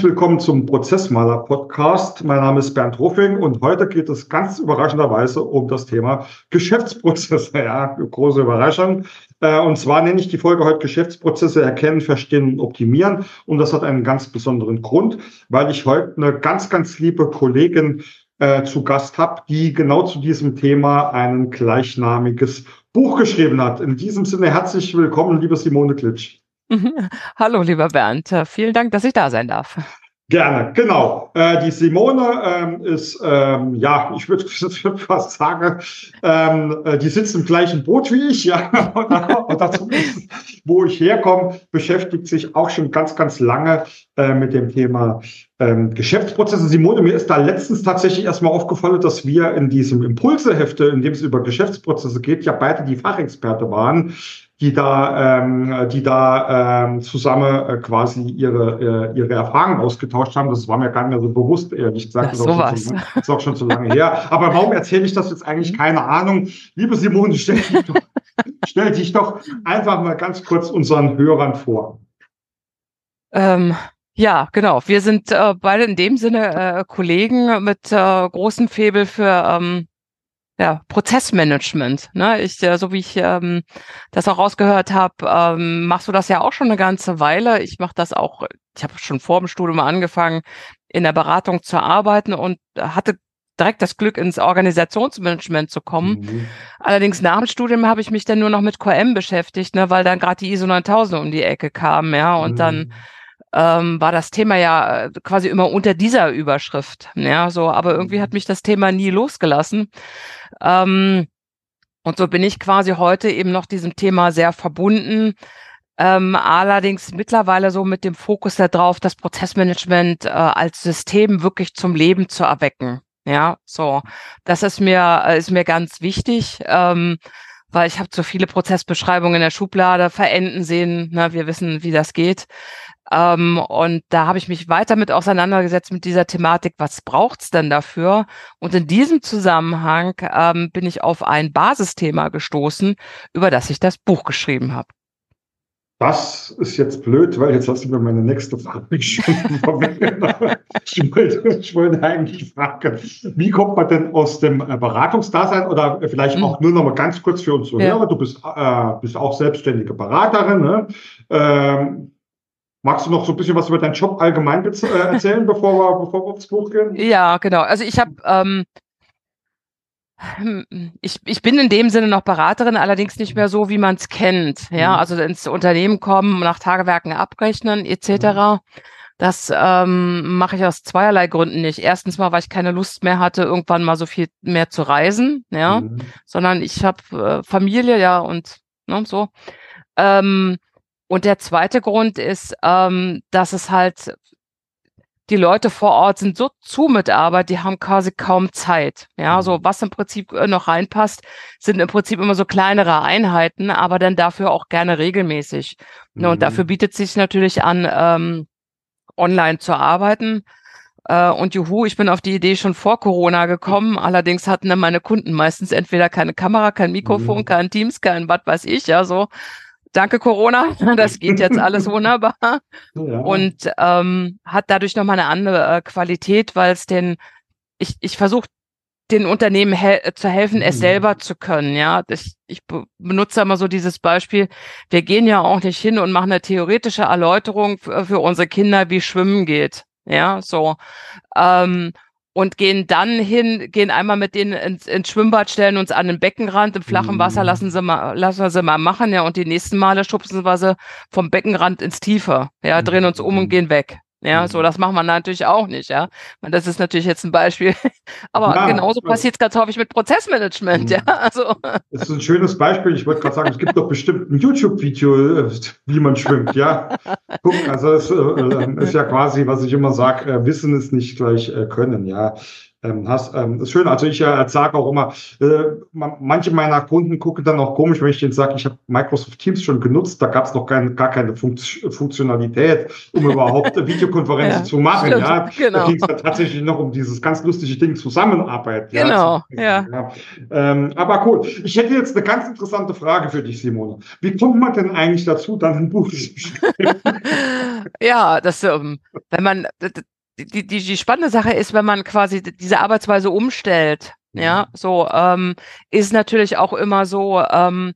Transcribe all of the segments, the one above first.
Herzlich willkommen zum Prozessmaler Podcast. Mein Name ist Bernd Ruffing und heute geht es ganz überraschenderweise um das Thema Geschäftsprozesse. Ja, große Überraschung. Äh, und zwar nenne ich die Folge heute Geschäftsprozesse erkennen, verstehen und optimieren. Und das hat einen ganz besonderen Grund, weil ich heute eine ganz, ganz liebe Kollegin äh, zu Gast habe, die genau zu diesem Thema ein gleichnamiges Buch geschrieben hat. In diesem Sinne herzlich willkommen, liebe Simone Klitsch. Hallo, lieber Bernd. Äh, vielen Dank, dass ich da sein darf. Gerne, genau. Äh, die Simone ähm, ist, ähm, ja, ich würde fast sagen, ähm, äh, die sitzt im gleichen Boot wie ich, ja. Und dazu wo ich herkomme, beschäftigt sich auch schon ganz, ganz lange äh, mit dem Thema ähm, Geschäftsprozesse. Simone, mir ist da letztens tatsächlich erstmal aufgefallen, dass wir in diesem Impulsehefte, in dem es über Geschäftsprozesse geht, ja beide die Fachexperte waren die da, ähm, die da ähm, zusammen äh, quasi ihre, äh, ihre Erfahrungen ausgetauscht haben. Das war mir gar nicht mehr so bewusst, ehrlich gesagt. Das, das, ist, auch schon, ist auch schon zu lange her. Aber warum erzähle ich das jetzt eigentlich? Keine Ahnung. Liebe Simone, stell dich doch, stell dich doch einfach mal ganz kurz unseren Hörern vor. Ähm, ja, genau. Wir sind äh, beide in dem Sinne äh, Kollegen mit äh, großem Febel für ähm, ja, Prozessmanagement. Ne? Ich, äh, so wie ich ähm, das auch rausgehört habe, ähm, machst du das ja auch schon eine ganze Weile. Ich mache das auch, ich habe schon vor dem Studium angefangen, in der Beratung zu arbeiten und hatte direkt das Glück, ins Organisationsmanagement zu kommen. Mhm. Allerdings nach dem Studium habe ich mich dann nur noch mit QM beschäftigt, ne, weil dann gerade die ISO 9000 um die Ecke kam, ja, und mhm. dann ähm, war das Thema ja äh, quasi immer unter dieser Überschrift. Ja, so, aber irgendwie hat mhm. mich das Thema nie losgelassen. Ähm, und so bin ich quasi heute eben noch diesem Thema sehr verbunden. Ähm, allerdings mittlerweile so mit dem Fokus darauf, das Prozessmanagement äh, als System wirklich zum Leben zu erwecken. Ja, so. Das ist mir, äh, ist mir ganz wichtig. Ähm, weil ich habe zu viele Prozessbeschreibungen in der Schublade verenden sehen. Ne, wir wissen, wie das geht. Ähm, und da habe ich mich weiter mit auseinandergesetzt mit dieser Thematik, was braucht's denn dafür? Und in diesem Zusammenhang ähm, bin ich auf ein Basisthema gestoßen, über das ich das Buch geschrieben habe. Das ist jetzt blöd, weil jetzt hast du mir meine nächste Frage schon ich, wollte, ich wollte eigentlich fragen, wie kommt man denn aus dem äh, Beratungsdasein oder vielleicht hm. auch nur noch mal ganz kurz für unsere ja. Hörer, du bist, äh, bist auch selbstständige Beraterin, ne? ähm, Magst du noch so ein bisschen was über deinen Job allgemein äh, erzählen, bevor wir, bevor wir aufs Buch gehen? Ja, genau. Also ich habe, ähm, ich, ich bin in dem Sinne noch Beraterin, allerdings nicht mehr so, wie man es kennt. Ja, mhm. also ins Unternehmen kommen, nach Tagewerken abrechnen etc. Mhm. Das ähm, mache ich aus zweierlei Gründen nicht. Erstens mal, weil ich keine Lust mehr hatte, irgendwann mal so viel mehr zu reisen, ja, mhm. sondern ich habe äh, Familie, ja und ne, so. Ähm, und der zweite Grund ist, ähm, dass es halt die Leute vor Ort sind so zu mit Arbeit, die haben quasi kaum Zeit. Ja, so mhm. was im Prinzip äh, noch reinpasst, sind im Prinzip immer so kleinere Einheiten, aber dann dafür auch gerne regelmäßig. Mhm. Und dafür bietet sich natürlich an, ähm, online zu arbeiten. Äh, und juhu, ich bin auf die Idee schon vor Corona gekommen. Allerdings hatten dann meine Kunden meistens entweder keine Kamera, kein Mikrofon, mhm. kein Teams, kein was weiß ich, ja so danke Corona, das geht jetzt alles wunderbar ja. und ähm, hat dadurch nochmal eine andere äh, Qualität, weil es den, ich, ich versuche den Unternehmen hel zu helfen, es mhm. selber zu können. Ja, ich, ich benutze immer so dieses Beispiel. Wir gehen ja auch nicht hin und machen eine theoretische Erläuterung für, für unsere Kinder, wie Schwimmen geht. Ja, so. Ähm, und gehen dann hin, gehen einmal mit denen ins, ins Schwimmbad, stellen uns an den Beckenrand, im flachen Wasser mhm. lassen sie mal, lassen wir sie mal machen, ja, und die nächsten Male schubsen wir sie vom Beckenrand ins Tiefe, ja, drehen uns um und mhm. gehen weg. Ja, so mhm. das machen wir natürlich auch nicht, ja. Das ist natürlich jetzt ein Beispiel. Aber ja, genauso passiert es ganz häufig mit Prozessmanagement, mhm. ja. Also. Das ist ein schönes Beispiel. Ich wollte gerade sagen, es gibt doch bestimmt ein YouTube-Video, äh, wie man schwimmt, ja. Guck, also es äh, ist ja quasi, was ich immer sage, äh, Wissen ist nicht gleich Können, ja. Ähm, hast. Ähm, ist schön. Also ich äh, sage auch immer, äh, manche meiner Kunden gucken dann auch komisch, wenn ich denen sage, ich habe Microsoft Teams schon genutzt. Da gab es noch kein, gar keine Funkt Funktionalität, um überhaupt Videokonferenzen ja, zu machen. Stimmt, ja, genau. da ging es ja tatsächlich noch um dieses ganz lustige Ding Zusammenarbeit. Genau, ja. ja. Ähm, aber cool. Ich hätte jetzt eine ganz interessante Frage für dich, Simone. Wie kommt man denn eigentlich dazu, dann ein Buch zu schreiben? ja, das, ähm, wenn man die, die, die spannende Sache ist, wenn man quasi diese Arbeitsweise umstellt, mhm. ja, so, ähm, ist natürlich auch immer so, ähm,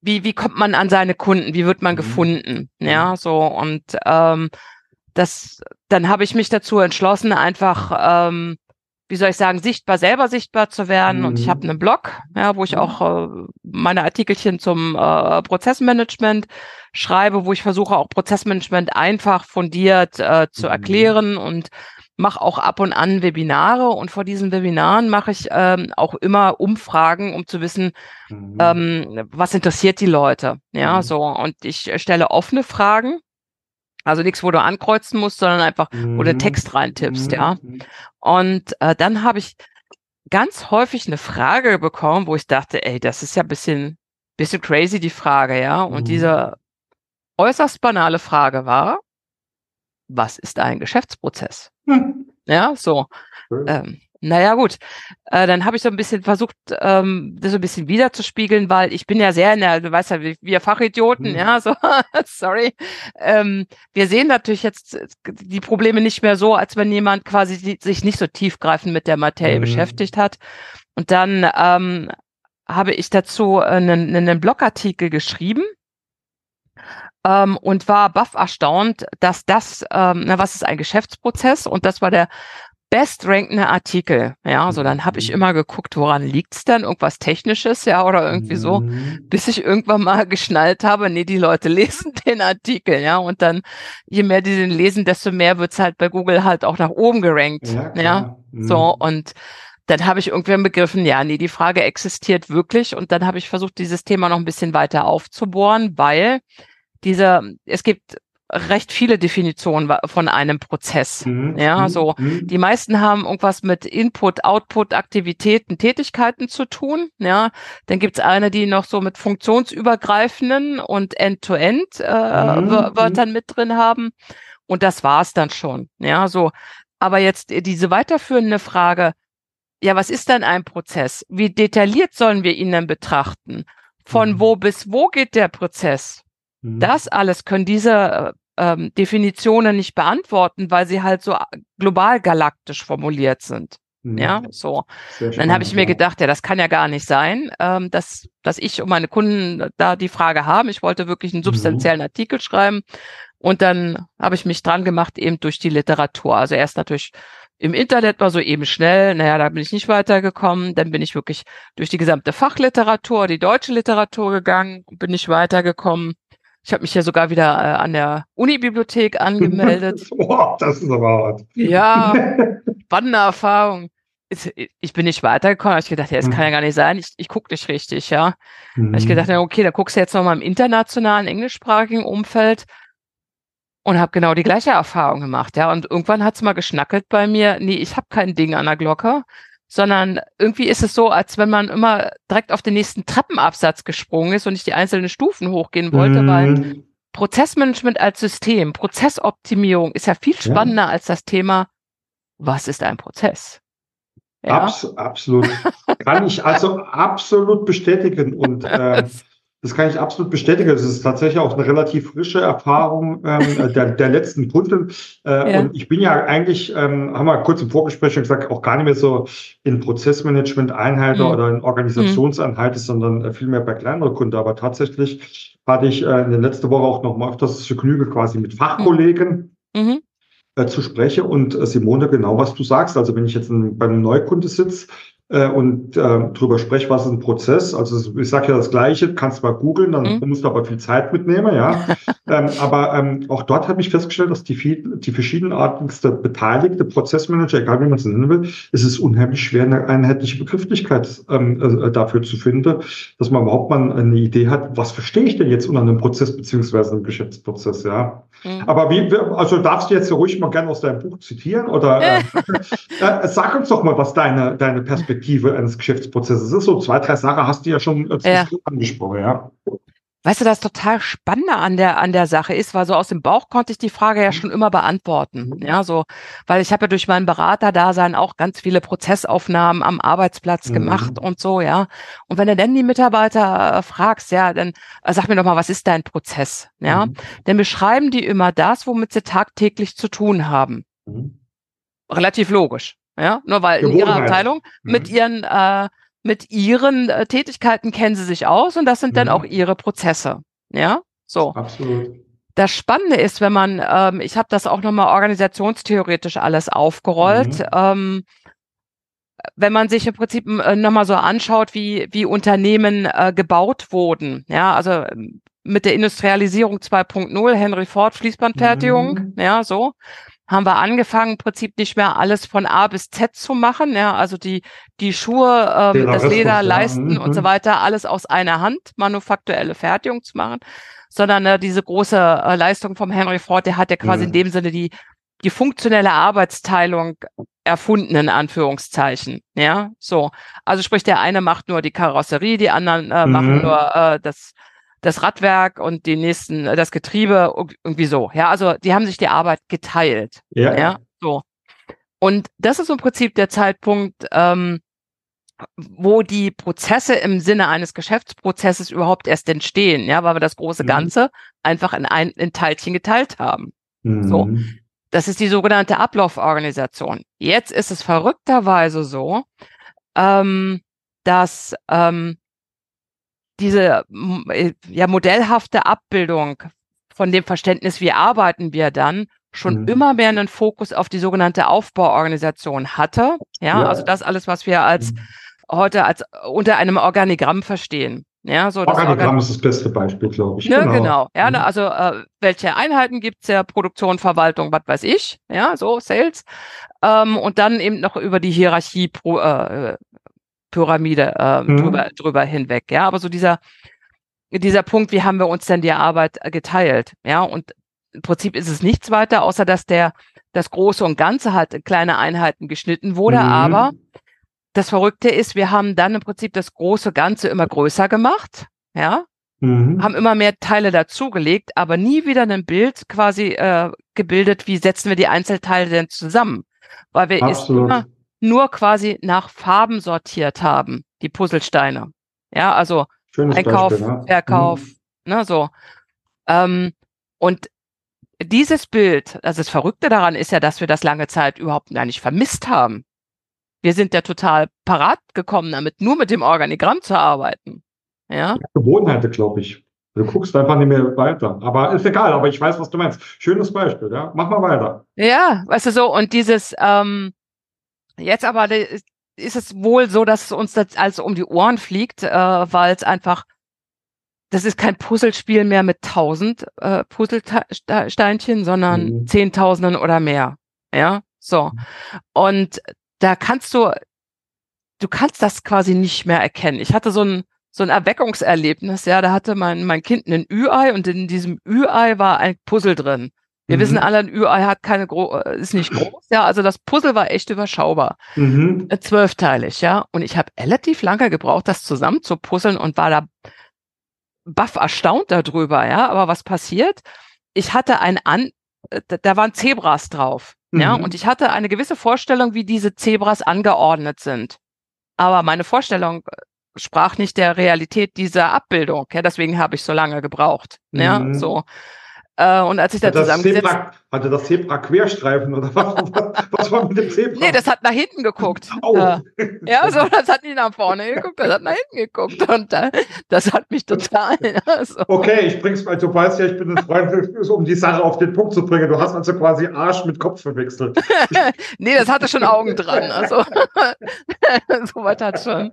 wie, wie kommt man an seine Kunden, wie wird man mhm. gefunden, ja, mhm. so, und ähm, das, dann habe ich mich dazu entschlossen, einfach, ähm, wie soll ich sagen, sichtbar, selber sichtbar zu werden. Mhm. Und ich habe einen Blog, ja, wo ich auch äh, meine Artikelchen zum äh, Prozessmanagement schreibe, wo ich versuche, auch Prozessmanagement einfach fundiert äh, zu mhm. erklären und mache auch ab und an Webinare und vor diesen Webinaren mache ich ähm, auch immer Umfragen, um zu wissen, mhm. ähm, was interessiert die Leute. Ja, mhm. so und ich stelle offene Fragen. Also nichts, wo du ankreuzen musst, sondern einfach, wo du mhm. Text reintippst, ja. Mhm. Und äh, dann habe ich ganz häufig eine Frage bekommen, wo ich dachte, ey, das ist ja ein bisschen, bisschen crazy, die Frage, ja. Und diese äußerst banale Frage war, was ist ein Geschäftsprozess? Hm. Ja, so. Ähm, naja, gut. Äh, dann habe ich so ein bisschen versucht, ähm, das so ein bisschen wiederzuspiegeln, weil ich bin ja sehr in der, du weißt ja, wir Fachidioten, hm. ja, so, sorry. Ähm, wir sehen natürlich jetzt die Probleme nicht mehr so, als wenn jemand quasi sich nicht so tiefgreifend mit der Materie hm. beschäftigt hat. Und dann ähm, habe ich dazu einen, einen Blogartikel geschrieben, ähm, und war baff erstaunt, dass das, ähm, na, was ist ein Geschäftsprozess? Und das war der bestrankende Artikel. Ja, so dann habe ich mhm. immer geguckt, woran liegt's denn? Irgendwas Technisches, ja, oder irgendwie so, mhm. bis ich irgendwann mal geschnallt habe, nee, die Leute lesen den Artikel, ja, und dann, je mehr die den lesen, desto mehr wird's halt bei Google halt auch nach oben gerankt. Ja, ja? Mhm. so, und dann habe ich irgendwann begriffen, ja, nee, die Frage existiert wirklich. Und dann habe ich versucht, dieses Thema noch ein bisschen weiter aufzubohren, weil diese, es gibt recht viele Definitionen von einem Prozess. Mhm. Ja, mhm. so mhm. die meisten haben irgendwas mit Input, Output, Aktivitäten, Tätigkeiten zu tun. Ja, dann gibt's eine, die noch so mit funktionsübergreifenden und End-to-End -End, äh, mhm. Wörtern mhm. mit drin haben. Und das war's dann schon. Ja, so. Aber jetzt diese weiterführende Frage, ja, was ist denn ein Prozess? Wie detailliert sollen wir ihn denn betrachten? Von mhm. wo bis wo geht der Prozess? Das alles können diese ähm, Definitionen nicht beantworten, weil sie halt so global galaktisch formuliert sind. Mhm. Ja, so. Dann habe ich mir gedacht, ja, das kann ja gar nicht sein, ähm, dass, dass ich und meine Kunden da die Frage haben. Ich wollte wirklich einen mhm. substanziellen mhm. Artikel schreiben. Und dann habe ich mich dran gemacht, eben durch die Literatur. Also erst natürlich im Internet war so eben schnell, naja, da bin ich nicht weitergekommen. Dann bin ich wirklich durch die gesamte Fachliteratur, die deutsche Literatur gegangen, bin ich weitergekommen. Ich habe mich ja sogar wieder äh, an der Unibibliothek angemeldet. Boah, das ist aber hart. Ja, spannende Erfahrung. Ich bin nicht weitergekommen. Ich gedacht, ja, das mhm. kann ja gar nicht sein. Ich, ich gucke nicht richtig, ja. Mhm. Ich gedacht, ja, okay, da guckst du jetzt nochmal im internationalen, englischsprachigen Umfeld und habe genau die gleiche Erfahrung gemacht, ja. Und irgendwann hat's mal geschnackelt bei mir. Nee, ich habe kein Ding an der Glocke sondern irgendwie ist es so, als wenn man immer direkt auf den nächsten Treppenabsatz gesprungen ist und nicht die einzelnen Stufen hochgehen wollte, mhm. weil Prozessmanagement als System, Prozessoptimierung ist ja viel spannender ja. als das Thema, was ist ein Prozess? Ja? Abs absolut. Kann ich also absolut bestätigen. Und äh, das kann ich absolut bestätigen. Es ist tatsächlich auch eine relativ frische Erfahrung ähm, der, der letzten Kunden. Äh, ja. Und ich bin ja eigentlich, ähm, haben wir kurz im Vorgespräch schon gesagt, auch gar nicht mehr so in Prozessmanagement-Einheiten mhm. oder in Organisationseinheiten, mhm. sondern äh, vielmehr bei kleineren Kunden. Aber tatsächlich hatte ich äh, in der letzten Woche auch noch mal öfters das Vergnügen, quasi mit Fachkollegen mhm. äh, zu sprechen. Und äh, Simone, genau was du sagst. Also wenn ich jetzt in, bei einem Neukunde sitze, äh, und äh, drüber spreche, was ist ein Prozess. Also ich sage ja das Gleiche, kannst mal googeln, dann mhm. musst du aber viel Zeit mitnehmen, ja. ähm, aber ähm, auch dort habe ich festgestellt, dass die, viel, die verschiedenartigste beteiligte Prozessmanager, egal wie man es nennen will, ist es unheimlich schwer, eine einheitliche Begrifflichkeit ähm, äh, dafür zu finden, dass man überhaupt mal eine Idee hat, was verstehe ich denn jetzt unter einem Prozess beziehungsweise einem Geschäftsprozess, ja. Mhm. Aber wie, also darfst du jetzt ruhig mal gerne aus deinem Buch zitieren oder äh, äh, sag uns doch mal, was deine, deine Perspektive eines Geschäftsprozesses ist. So zwei, drei Sachen hast du ja schon äh, ja. angesprochen, ja. Weißt du, das total Spannende an der, an der Sache ist, weil so aus dem Bauch konnte ich die Frage ja mhm. schon immer beantworten. Mhm. Ja, so, weil ich habe ja durch meinen Beraterdasein auch ganz viele Prozessaufnahmen am Arbeitsplatz mhm. gemacht und so, ja. Und wenn du dann die Mitarbeiter äh, fragst, ja, dann äh, sag mir doch mal, was ist dein Prozess? Ja, mhm. dann beschreiben die immer das, womit sie tagtäglich zu tun haben. Mhm. Relativ logisch. Ja, nur weil in ihrer Abteilung mit mhm. ihren äh, mit ihren äh, Tätigkeiten kennen sie sich aus und das sind mhm. dann auch ihre Prozesse. Ja, so. Absolut. Das Spannende ist, wenn man, ähm, ich habe das auch nochmal organisationstheoretisch alles aufgerollt, mhm. ähm, wenn man sich im Prinzip äh, nochmal so anschaut, wie, wie Unternehmen äh, gebaut wurden. Ja, also ähm, mit der Industrialisierung 2.0, Henry Ford, Fließbandfertigung, mhm. ja, so haben wir angefangen, im Prinzip nicht mehr alles von A bis Z zu machen. Ja, also die, die Schuhe, ähm, das Leder, Leisten und so mhm. weiter, alles aus einer Hand, manufaktuelle Fertigung zu machen, sondern äh, diese große äh, Leistung vom Henry Ford, der hat ja quasi mhm. in dem Sinne die, die funktionelle Arbeitsteilung erfunden, in Anführungszeichen. Ja, so. Also sprich, der eine macht nur die Karosserie, die anderen äh, mhm. machen nur äh, das das Radwerk und die nächsten, äh, das Getriebe, irgendwie so. Ja, also die haben sich die Arbeit geteilt. Ja. ja so. Und das ist im Prinzip der Zeitpunkt, ähm, wo die Prozesse im Sinne eines Geschäftsprozesses überhaupt erst entstehen, ja, weil wir das große mhm. Ganze einfach in ein in Teilchen geteilt haben. Mhm. So. Das ist die sogenannte Ablauforganisation. Jetzt ist es verrückterweise so, ähm, dass ähm, diese äh, ja, modellhafte Abbildung von dem Verständnis, wie arbeiten wir dann, schon mhm. immer mehr einen Fokus auf die sogenannte Aufbauorganisation hatte. Ja, ja. also das alles, was wir als mhm. heute als unter einem Organigramm verstehen. Ja, so Organigramm das ist das beste Beispiel, glaube ich. Ne, genau. genau. Ja, mhm. also äh, welche Einheiten gibt's ja? Produktion, Verwaltung, was weiß ich. Ja, so Sales. Ähm, und dann eben noch über die Hierarchie pro, äh, Pyramide äh, mhm. drüber, drüber hinweg. Ja, aber so dieser, dieser Punkt, wie haben wir uns denn die Arbeit äh, geteilt? Ja, und im Prinzip ist es nichts weiter, außer dass der, das Große und Ganze halt in kleine Einheiten geschnitten wurde. Mhm. Aber das Verrückte ist, wir haben dann im Prinzip das große Ganze immer größer gemacht. Ja, mhm. haben immer mehr Teile dazugelegt, aber nie wieder ein Bild quasi äh, gebildet, wie setzen wir die Einzelteile denn zusammen? Weil wir Absolut. immer nur quasi nach Farben sortiert haben, die Puzzlesteine. Ja, also Schönes Einkauf, Beispiel, ne? Verkauf, mhm. ne, so. Ähm, und dieses Bild, also das Verrückte daran ist ja, dass wir das lange Zeit überhaupt gar nicht vermisst haben. Wir sind ja total parat gekommen damit, nur mit dem Organigramm zu arbeiten. Ja. Gewohnheiten, glaube ich. Du guckst einfach nicht mehr weiter. Aber ist egal, aber ich weiß, was du meinst. Schönes Beispiel, ja. Mach mal weiter. Ja, weißt du so, und dieses, ähm, Jetzt aber ist es wohl so, dass es uns das also um die Ohren fliegt, äh, weil es einfach, das ist kein Puzzlespiel mehr mit tausend äh, Puzzlesteinchen, sondern mhm. Zehntausenden oder mehr. Ja, so. Und da kannst du, du kannst das quasi nicht mehr erkennen. Ich hatte so ein, so ein Erweckungserlebnis, ja, da hatte mein, mein Kind ein Ü-Ei und in diesem Ü-Ei war ein Puzzle drin. Wir mhm. wissen alle, ein Ü-Ei hat keine Gro äh, ist nicht groß, ja. Also das Puzzle war echt überschaubar. Mhm. Äh, zwölfteilig, ja. Und ich habe relativ lange gebraucht, das zusammen zu puzzeln und war da baff erstaunt darüber, ja. Aber was passiert? Ich hatte ein An, äh, da waren Zebras drauf, mhm. ja. Und ich hatte eine gewisse Vorstellung, wie diese Zebras angeordnet sind. Aber meine Vorstellung sprach nicht der Realität dieser Abbildung, ja. Deswegen habe ich so lange gebraucht, ja. So. Äh, und als ich da zusammengesetzt hatte das Zebra Querstreifen oder was, was war mit dem Zebra? Nee, das hat nach hinten geguckt. Oh. Äh, ja, so, das hat nicht nach vorne geguckt, das hat nach hinten geguckt. Und äh, das hat mich total. Also. Okay, ich bring's mal, du weißt ja, ich bin ein Freund, um die Sache auf den Punkt zu bringen. Du hast also quasi Arsch mit Kopf verwechselt. nee, das hatte schon Augen dran. Also, so was hat schon.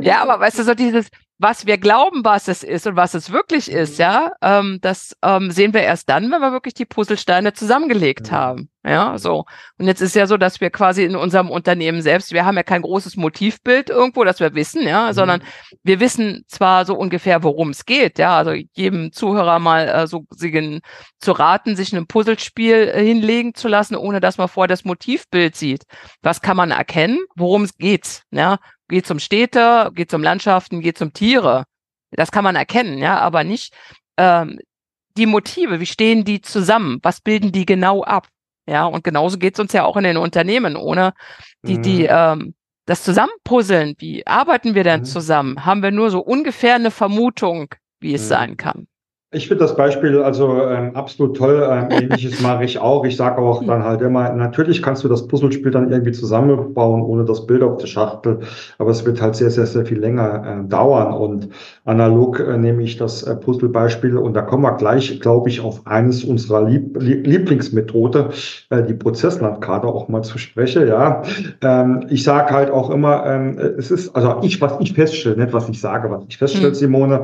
Ja, aber weißt du, so dieses, was wir glauben, was es ist und was es wirklich ist, ja, ähm, das ähm, sehen wir erst dann, wenn wir wirklich die Puzzlesteine zusammengelegt mhm. haben. Ja, so. Und jetzt ist ja so, dass wir quasi in unserem Unternehmen selbst, wir haben ja kein großes Motivbild irgendwo, das wir wissen, ja, mhm. sondern wir wissen zwar so ungefähr, worum es geht, ja, also jedem Zuhörer mal äh, so sie zu raten, sich ein Puzzlespiel äh, hinlegen zu lassen, ohne dass man vorher das Motivbild sieht. Was kann man erkennen? Worum es geht, ja? Geht um Städte, geht um Landschaften, geht um Tiere. Das kann man erkennen, ja, aber nicht ähm, die Motive, wie stehen die zusammen, was bilden die genau ab? Ja, und genauso geht es uns ja auch in den Unternehmen, ohne die, die mhm. ähm, das Zusammenpuzzeln, wie arbeiten wir denn mhm. zusammen? Haben wir nur so ungefähr eine Vermutung, wie es mhm. sein kann. Ich finde das Beispiel also ähm, absolut toll. Ähm, ähnliches mache ich auch. Ich sage auch dann halt immer, natürlich kannst du das Puzzlespiel dann irgendwie zusammenbauen, ohne das Bild auf der Schachtel, aber es wird halt sehr, sehr, sehr viel länger äh, dauern. Und analog äh, nehme ich das äh, Puzzlebeispiel und da kommen wir gleich, glaube ich, auf eines unserer Lieb Lieblingsmethode, äh, die Prozesslandkarte auch mal zu sprechen. Ja, ähm, ich sage halt auch immer, ähm, es ist, also ich, was ich feststelle, nicht was ich sage, was ich feststelle, mhm. Simone,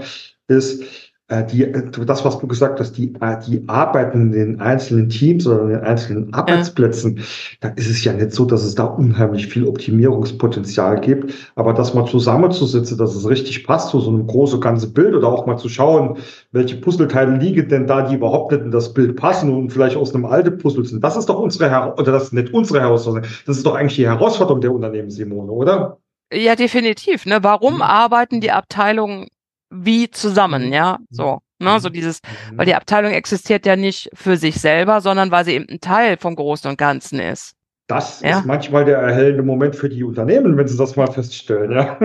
ist, die, äh, das, was du gesagt hast, die, äh, die arbeiten in den einzelnen Teams oder in den einzelnen Arbeitsplätzen, ja. da ist es ja nicht so, dass es da unheimlich viel Optimierungspotenzial gibt. Aber das mal zusammenzusitzen, dass es richtig passt zu so einem großen ganzen Bild oder auch mal zu schauen, welche Puzzleteile liegen denn da, die überhaupt nicht in das Bild passen und vielleicht aus einem alten Puzzle sind. Das ist doch unsere, Her oder das ist nicht unsere Herausforderung. Das ist doch eigentlich die Herausforderung der Unternehmen, Simone, oder? Ja, definitiv. Ne? Warum mhm. arbeiten die Abteilungen wie zusammen, mhm. ja, so. Ne, so mhm. dieses, weil die Abteilung existiert ja nicht für sich selber, sondern weil sie eben ein Teil vom Großen und Ganzen ist. Das ja? ist manchmal der erhellende Moment für die Unternehmen, wenn sie das mal feststellen, ja.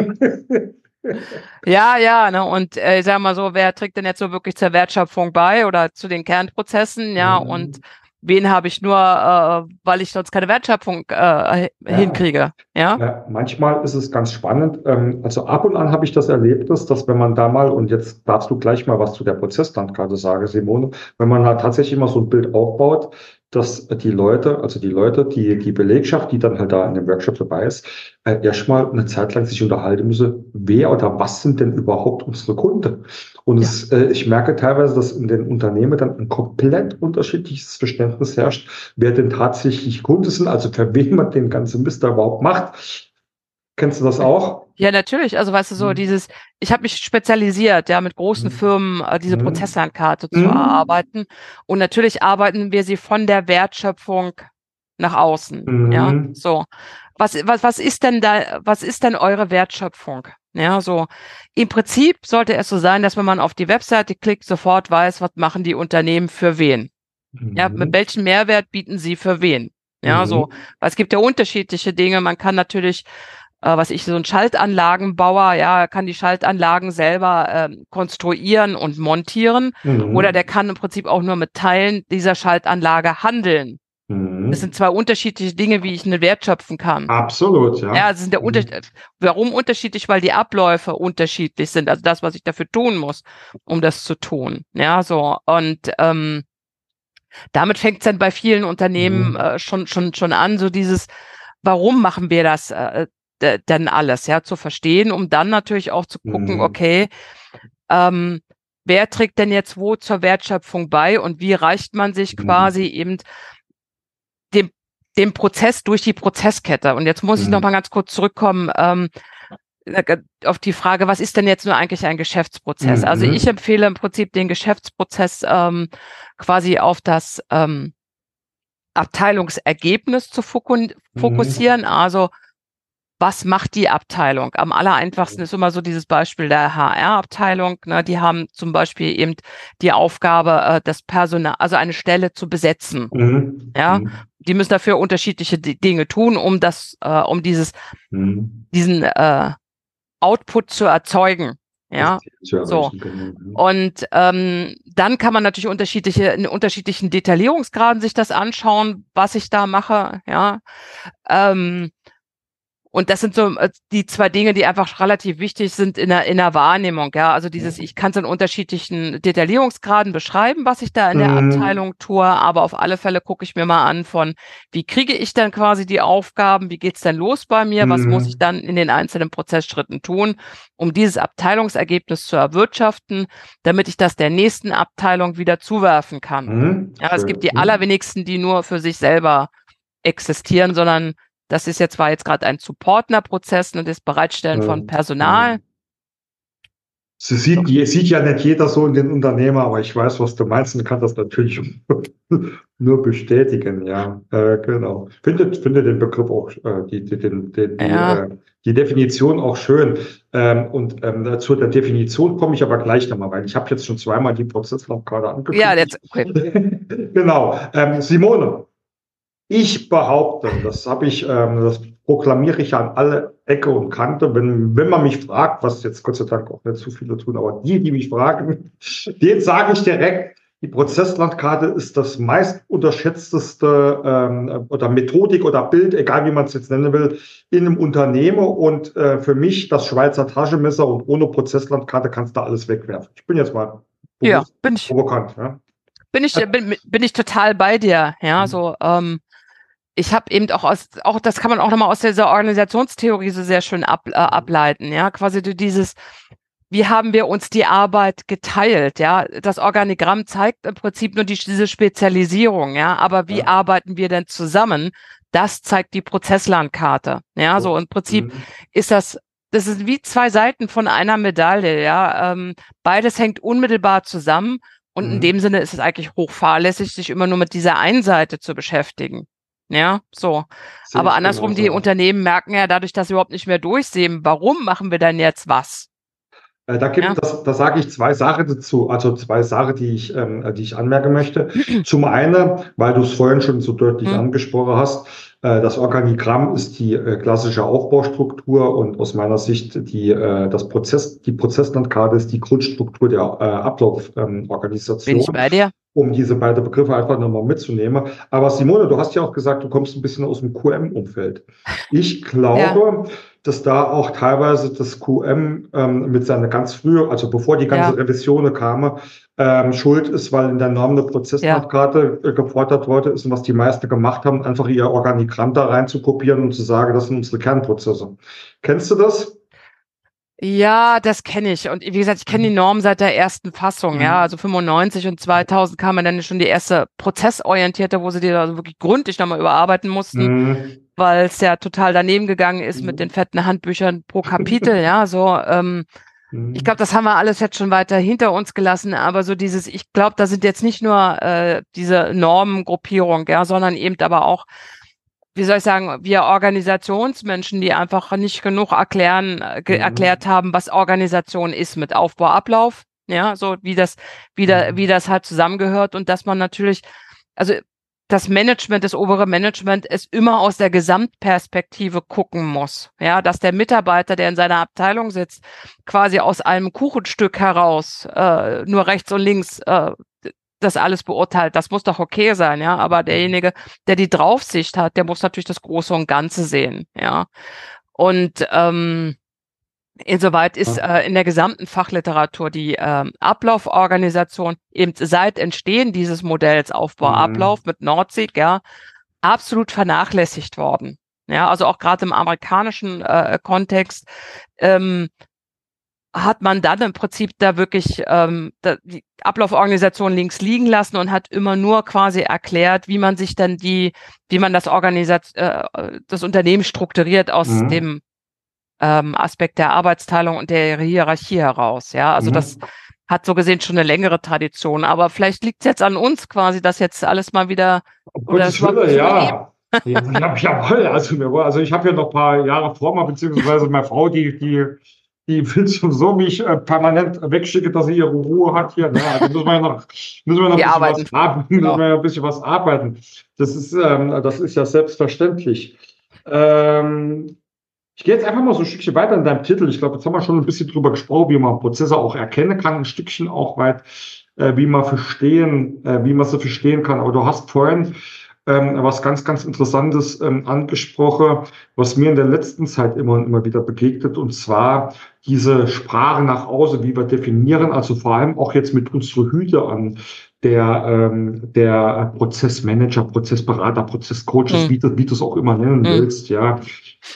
ja, ja, ne, und äh, ich sag mal so, wer trägt denn jetzt so wirklich zur Wertschöpfung bei oder zu den Kernprozessen, ja, mhm. und wen habe ich nur, äh, weil ich sonst keine Wertschöpfung äh, hinkriege. Ja? ja? manchmal ist es ganz spannend. Ähm, also ab und an habe ich das Erlebnis, dass wenn man da mal, und jetzt darfst du gleich mal was zu der Prozesslandkarte sagen, Simone, wenn man halt tatsächlich mal so ein Bild aufbaut, dass die Leute, also die Leute, die, die Belegschaft, die dann halt da in dem Workshop dabei ist, äh, erstmal eine Zeit lang sich unterhalten müsse, wer oder was sind denn überhaupt unsere Kunden? Und ja. es, äh, ich merke teilweise, dass in den Unternehmen dann ein komplett unterschiedliches Verständnis herrscht, wer denn tatsächlich Kunden sind, also für wen man den ganzen Mist da überhaupt macht. Kennst du das auch? Ja, natürlich. Also weißt du so, mhm. dieses, ich habe mich spezialisiert, ja, mit großen mhm. Firmen äh, diese mhm. Prozesslandkarte zu mhm. erarbeiten. Und natürlich arbeiten wir sie von der Wertschöpfung nach außen. Ja, mhm. so. Was, was, was ist denn da, was ist denn eure Wertschöpfung? Ja, so. Im Prinzip sollte es so sein, dass wenn man auf die Webseite klickt, sofort weiß, was machen die Unternehmen für wen. Ja, mit welchem Mehrwert bieten sie für wen? Ja, so. Weil es gibt ja unterschiedliche Dinge. Man kann natürlich äh, was ich, so ein Schaltanlagenbauer, ja, kann die Schaltanlagen selber äh, konstruieren und montieren. Mhm. Oder der kann im Prinzip auch nur mit Teilen dieser Schaltanlage handeln. Mhm. Das sind zwei unterschiedliche Dinge, wie ich eine Wert schöpfen kann. Absolut, ja. Ja, das sind der mhm. Unterschied. Warum unterschiedlich? Weil die Abläufe unterschiedlich sind. Also das, was ich dafür tun muss, um das zu tun. Ja, so. Und ähm, damit fängt es dann bei vielen Unternehmen mhm. äh, schon, schon, schon an, so dieses, warum machen wir das? Äh, denn alles, ja, zu verstehen, um dann natürlich auch zu gucken, mhm. okay, ähm, wer trägt denn jetzt wo zur Wertschöpfung bei und wie reicht man sich mhm. quasi eben dem, dem Prozess durch die Prozesskette? Und jetzt muss mhm. ich noch mal ganz kurz zurückkommen ähm, äh, auf die Frage, was ist denn jetzt nur eigentlich ein Geschäftsprozess? Also mhm. Also ich empfehle im Prinzip den Geschäftsprozess ähm, quasi auf das ähm, Abteilungsergebnis zu mhm. fokussieren. Also was macht die Abteilung? Am aller einfachsten ist immer so dieses Beispiel der HR-Abteilung. Ne? Die haben zum Beispiel eben die Aufgabe, äh, das Personal, also eine Stelle zu besetzen. Mhm. Ja, mhm. die müssen dafür unterschiedliche Dinge tun, um das, äh, um dieses, mhm. diesen äh, Output zu erzeugen. Ja, so. Genau, Und ähm, dann kann man natürlich unterschiedliche, in unterschiedlichen Detaillierungsgraden sich das anschauen, was ich da mache. Ja, ähm, und das sind so äh, die zwei Dinge, die einfach relativ wichtig sind in der, in der Wahrnehmung. Ja, also dieses, ich kann es in unterschiedlichen Detaillierungsgraden beschreiben, was ich da in der mhm. Abteilung tue, aber auf alle Fälle gucke ich mir mal an von, wie kriege ich dann quasi die Aufgaben, wie geht's denn los bei mir, mhm. was muss ich mhm. dann in den einzelnen Prozessschritten tun, um dieses Abteilungsergebnis zu erwirtschaften, damit ich das der nächsten Abteilung wieder zuwerfen kann. Mhm. Ja, es gibt die mhm. allerwenigsten, die nur für sich selber existieren, sondern das ist ja zwar jetzt gerade ein Supportner-Prozess und das Bereitstellen von Personal. Sie sieht, so. sieht ja nicht jeder so in den Unternehmer, aber ich weiß, was du meinst und kann das natürlich nur bestätigen, ja, äh, genau. Finde, finde den Begriff auch, äh, die, die, den, den, ja. die, äh, die Definition auch schön. Ähm, und ähm, zu der Definition komme ich aber gleich nochmal, weil ich habe jetzt schon zweimal die Prozesslaufkarte angeguckt. Ja, jetzt, okay. genau. Ähm, Simone, ich behaupte, das habe ich, ähm, das proklamiere ich an alle Ecke und Kante, wenn, wenn man mich fragt, was jetzt Gott sei Dank auch nicht zu viele tun, aber die, die mich fragen, denen sage ich direkt, die Prozesslandkarte ist das meist unterschätzteste ähm, oder Methodik oder Bild, egal wie man es jetzt nennen will, in einem Unternehmen und äh, für mich das Schweizer Taschenmesser und ohne Prozesslandkarte kannst du alles wegwerfen. Ich bin jetzt mal ja, bin ich, provokant. Ja. Bin ich, bin, bin ich total bei dir. Ja, mhm. so, ähm, ich habe eben auch aus, auch das kann man auch nochmal aus dieser Organisationstheorie so sehr schön ab, äh, ableiten, ja, quasi dieses, wie haben wir uns die Arbeit geteilt, ja, das Organigramm zeigt im Prinzip nur die, diese Spezialisierung, ja, aber wie ja. arbeiten wir denn zusammen? Das zeigt die Prozesslandkarte, ja, so im Prinzip mhm. ist das das ist wie zwei Seiten von einer Medaille, ja. Ähm, beides hängt unmittelbar zusammen und mhm. in dem Sinne ist es eigentlich hochfahrlässig, sich immer nur mit dieser einen Seite zu beschäftigen. Ja, so. Sehe Aber andersrum, die Unternehmen merken ja dadurch, dass sie überhaupt nicht mehr durchsehen, warum machen wir denn jetzt was? Äh, da gibt ja. das, da sage ich zwei Sachen dazu, also zwei Sachen, die ich, ähm, die ich anmerken möchte. Zum einen, weil du es vorhin schon so deutlich mhm. angesprochen hast, äh, das Organigramm ist die äh, klassische Aufbaustruktur und aus meiner Sicht die, äh, das Prozess, die Prozesslandkarte ist die Grundstruktur der äh, Ablauforganisation. Bin ich bei dir? Um diese beiden Begriffe einfach nochmal mitzunehmen. Aber Simone, du hast ja auch gesagt, du kommst ein bisschen aus dem QM-Umfeld. Ich glaube, ja. dass da auch teilweise das QM ähm, mit seiner ganz frühe, also bevor die ganze ja. Revision kam, ähm, schuld ist, weil in der Norm eine Prozesslandkarte ja. Äh, gefordert worden ist und was die meisten gemacht haben, einfach ihr Organigramm da rein zu kopieren und zu sagen, das sind unsere Kernprozesse. Kennst du das? Ja, das kenne ich. Und wie gesagt, ich kenne die mhm. Norm seit der ersten Fassung, mhm. ja. Also 95 und 2000 kam dann schon die erste prozessorientierte, wo sie die also wirklich gründlich nochmal überarbeiten mussten, mhm. weil es ja total daneben gegangen ist mhm. mit den fetten Handbüchern pro Kapitel, ja. So, ähm, mhm. ich glaube, das haben wir alles jetzt schon weiter hinter uns gelassen, aber so dieses, ich glaube, da sind jetzt nicht nur äh, diese Normengruppierung, ja, sondern eben aber auch wie soll ich sagen, wir Organisationsmenschen, die einfach nicht genug erklären, ge mhm. erklärt haben, was Organisation ist mit Aufbau, Ablauf, ja, so wie das, wie, da, mhm. wie das halt zusammengehört und dass man natürlich, also das Management, das obere Management es immer aus der Gesamtperspektive gucken muss. Ja, dass der Mitarbeiter, der in seiner Abteilung sitzt, quasi aus einem Kuchenstück heraus äh, nur rechts und links äh, das alles beurteilt. Das muss doch okay sein, ja. Aber mhm. derjenige, der die Draufsicht hat, der muss natürlich das Große und Ganze sehen, ja. Und ähm, insoweit ist äh, in der gesamten Fachliteratur die ähm, Ablauforganisation eben seit Entstehen dieses Modells Aufbau, mhm. Mit Nordsee, ja, absolut vernachlässigt worden. Ja, also auch gerade im amerikanischen äh, Kontext ähm, hat man dann im Prinzip da wirklich ähm, da, die Ablauforganisation links liegen lassen und hat immer nur quasi erklärt, wie man sich dann die, wie man das Organisat äh, das Unternehmen strukturiert aus mhm. dem ähm, Aspekt der Arbeitsteilung und der Hierarchie heraus. Ja, also mhm. das hat so gesehen schon eine längere Tradition. Aber vielleicht liegt es jetzt an uns quasi, dass jetzt alles mal wieder. Oh, Gottes Wille, ja. ja, jawohl, also, also ich habe ja noch ein paar Jahre vor mir, beziehungsweise meine Frau, die, die die will sowieso mich äh, permanent wegschicken, dass sie ihre Ruhe hat hier. Ne? Also müssen wir noch, müssen wir noch ein, bisschen was arbeiten, müssen wir ein bisschen was arbeiten. Das ist, ähm, das ist ja selbstverständlich. Ähm, Ich gehe jetzt einfach mal so ein Stückchen weiter in deinem Titel. Ich glaube, jetzt haben wir schon ein bisschen drüber gesprochen, wie man Prozesse auch erkennen kann, ein Stückchen auch weit, äh, wie man verstehen, äh, wie man sie verstehen kann. Aber du hast vorhin ähm, was ganz, ganz Interessantes ähm, angesprochen, was mir in der letzten Zeit immer und immer wieder begegnet, und zwar diese Sprache nach außen, wie wir definieren, also vor allem auch jetzt mit unserer Hüte an, der, ähm, der Prozessmanager, Prozessberater, Prozesscoaches, mhm. wie, du, wie du es auch immer nennen mhm. willst, ja,